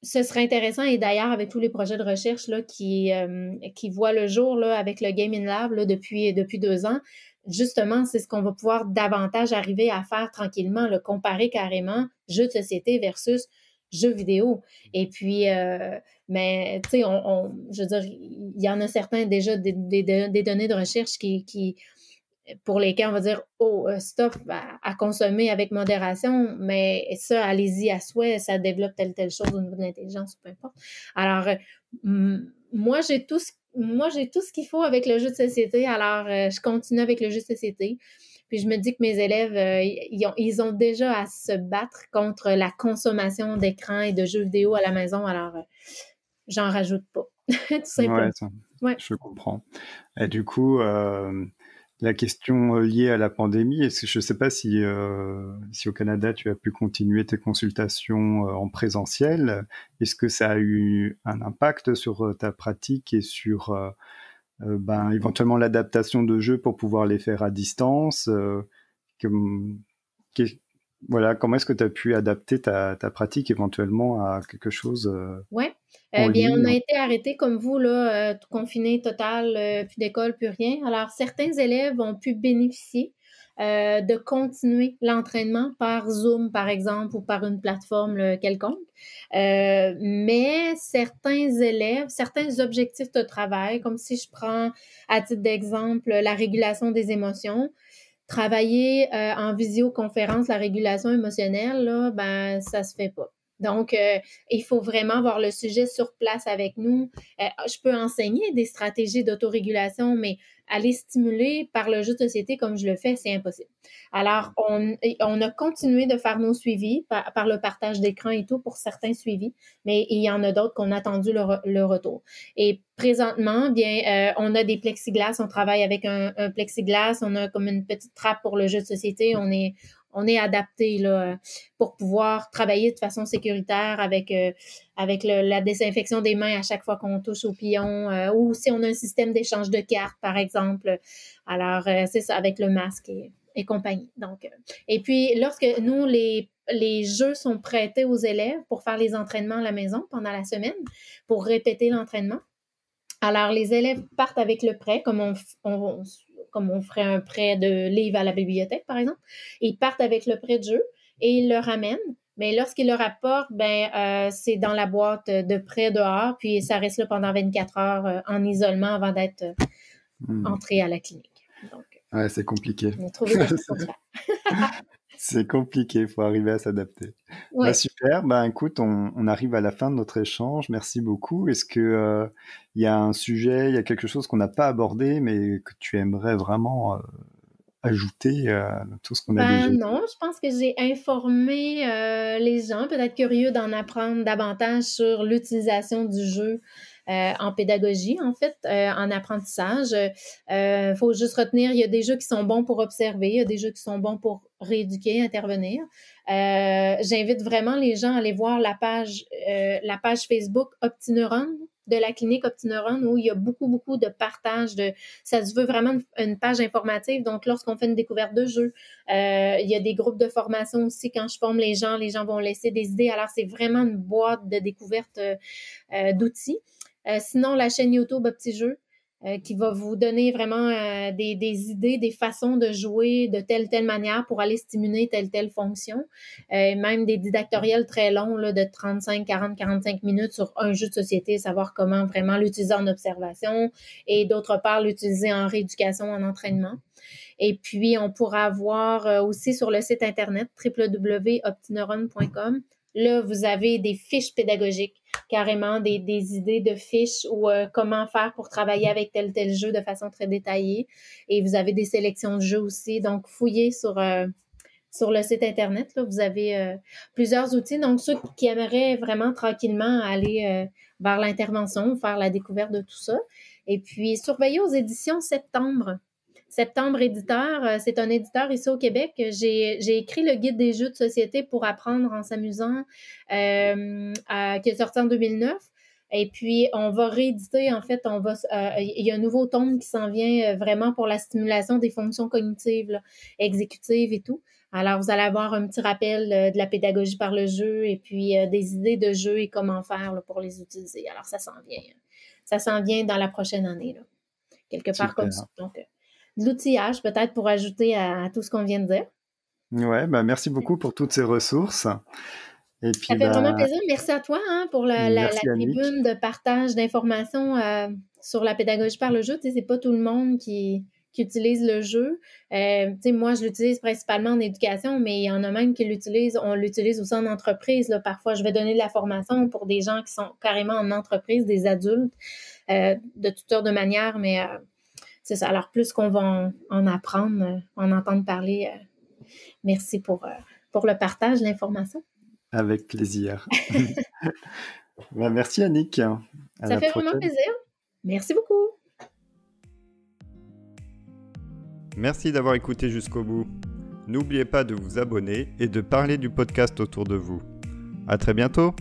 ce serait intéressant, et d'ailleurs, avec tous les projets de recherche euh, qui voient le jour avec le Game in Lab depuis, deux ans, justement, c'est ce qu'on va pouvoir davantage arriver à faire tranquillement, le comparer carrément jeu de société versus jeu vidéo. Et puis, euh, mais tu sais, on, dire, il y en a certains déjà des, données de recherche qui, pour lesquels on va dire oh euh, stop à, consommer avec modération mais ça allez-y à souhait ça développe telle telle chose au niveau de l'intelligence peu importe alors euh, moi j'ai tout ce moi j'ai tout ce qu'il faut avec le jeu de société. Alors euh, je continue avec le jeu de société. Puis je me dis que mes élèves ils, ont, ils ont déjà à se battre contre la consommation d'écran et de jeux vidéo à la maison. Alors j'en rajoute pas (laughs) tout simplement. Ouais, je comprends. Et du coup la question euh, liée à la pandémie, est-ce que je ne sais pas si, euh, si au Canada tu as pu continuer tes consultations euh, en présentiel, est-ce que ça a eu un impact sur ta pratique et sur ben, éventuellement l'adaptation de jeux pour pouvoir les faire à distance voilà, comment est-ce que tu as pu adapter ta, pratique éventuellement à quelque chose Oui, eh bien, on a été arrêté comme vous, là, euh, confiné total, euh, plus d'école, plus rien. Alors, certains élèves ont pu bénéficier euh, de continuer l'entraînement par Zoom, par exemple, ou par une plateforme quelconque. mais certains élèves, certains objectifs de travail, comme si je prends à titre d'exemple la régulation des émotions, travailler en visioconférence la régulation émotionnelle, là, ben ça se fait pas. Donc, euh, il faut vraiment voir le sujet sur place avec nous. Euh, je peux enseigner des stratégies d'autorégulation, mais aller stimuler par le jeu de société comme je le fais, c'est impossible. Alors, on, on, a continué de faire nos suivis par, le partage d'écran et tout pour certains suivis, mais il y en a d'autres qu'on a attendu le, retour. Et présentement, bien, euh, on a des plexiglas, on travaille avec un, un plexiglas, on a comme une petite trappe pour le jeu de société, on est, on est adapté là, pour pouvoir travailler de façon sécuritaire avec, euh, avec la désinfection des mains à chaque fois qu'on touche au pion euh, ou si on a un système d'échange de cartes, par exemple. Alors, euh, c'est ça, avec le masque et, compagnie. Donc, et puis, lorsque nous, les, les jeux sont prêtés aux élèves pour faire les entraînements à la maison pendant la semaine, pour répéter l'entraînement, alors, les élèves partent avec le prêt, comme on, on, comme on ferait un prêt de livre à la bibliothèque, par exemple. Ils partent avec le prêt de jeu et ils le ramènent. Mais lorsqu'ils le rapportent, ben, euh, c'est dans la boîte de prêt dehors, puis ça reste là pendant 24 heures euh, en isolement avant d'être euh, hmm. entré à la clinique. Ouais, c'est compliqué. (laughs) (laughs) c'est compliqué, il faut arriver à s'adapter. Bah, super, bah, écoute, on, arrive à la fin de notre échange. Merci beaucoup. Est-ce qu'il euh, il y a un sujet, il y a quelque chose qu'on n'a pas abordé, mais que tu aimerais vraiment euh, ajouter à tout ce qu'on a ben, déjà Non, je pense que j'ai informé euh, les gens, peut-être curieux d'en apprendre davantage sur l'utilisation du jeu euh, en pédagogie, en fait, euh, en apprentissage. Il euh, faut juste retenir, il y a des jeux qui sont bons pour observer, il y a des jeux qui sont bons pour rééduquer, intervenir. J'invite vraiment les gens à aller voir la page, la page Facebook Optineuron de la clinique Optineuron où il y a beaucoup, beaucoup de partage. Ça se veut vraiment une, page informative. Donc, lorsqu'on fait une découverte de jeu, il y a des groupes de formation aussi. Quand je forme les gens, les gens vont laisser des idées. Alors, c'est vraiment une boîte de découverte d'outils. Euh, sinon, la chaîne YouTube Petit euh, qui va vous donner vraiment euh, des, idées, des façons de jouer de telle telle manière pour aller stimuler telle telle fonction. même des didactoriels très longs de 35, 40, 45 minutes sur un jeu de société, savoir comment vraiment l'utiliser en observation et d'autre part l'utiliser en rééducation, en entraînement. Et puis, on pourra voir aussi sur le site internet www.optineuron.com Là, vous avez des fiches pédagogiques, carrément des, idées de fiches ou euh, comment faire pour travailler avec tel tel jeu de façon très détaillée. Et vous avez des sélections de jeux aussi. Donc, fouillez sur, euh, le site Internet. Là, vous avez euh, plusieurs outils. Donc, ceux qui aimeraient vraiment tranquillement aller vers l'intervention, faire la découverte de tout ça. Et puis, surveillez aux éditions septembre. Septembre Éditeur, euh, c'est un éditeur ici au Québec. J'ai écrit le guide des jeux de société pour apprendre en s'amusant euh, qui est sorti en 2009. Et puis, on va rééditer, en fait, on va, euh, il y a un nouveau tome qui s'en vient vraiment pour la stimulation des fonctions cognitives, exécutives et tout. Alors, vous allez avoir un petit rappel de la pédagogie par le jeu et puis des idées de jeu et comment faire pour les utiliser. Alors, ça s'en vient. Ça s'en vient dans la prochaine année, là. quelque part comme ça. Donc, l'outillage peut-être pour ajouter à, tout ce qu'on vient de dire. Ouais, bah merci beaucoup pour toutes ces ressources. Et puis, ça fait vraiment bah, plaisir. Merci à toi hein, pour la, tribune de partage d'informations euh, sur la pédagogie par le jeu. Tu sais, c'est pas tout le monde qui, qui utilise le jeu. Euh, moi, je l'utilise principalement en éducation, mais il y en a même qui l'utilisent. On l'utilise aussi en entreprise. Là. Parfois, je vais donner de la formation pour des gens qui sont carrément en entreprise, des adultes, euh, de toutes sortes de manières, mais c'est ça. Alors, plus qu'on va en, apprendre, euh, en entendre parler, euh, merci pour, euh, pour le partage, de l'information. Avec plaisir. (laughs) (laughs) Ben, merci Annick. Ça fait vraiment plaisir. Merci beaucoup. Merci d'avoir écouté jusqu'au bout. N'oubliez pas de vous abonner et de parler du podcast autour de vous. À très bientôt.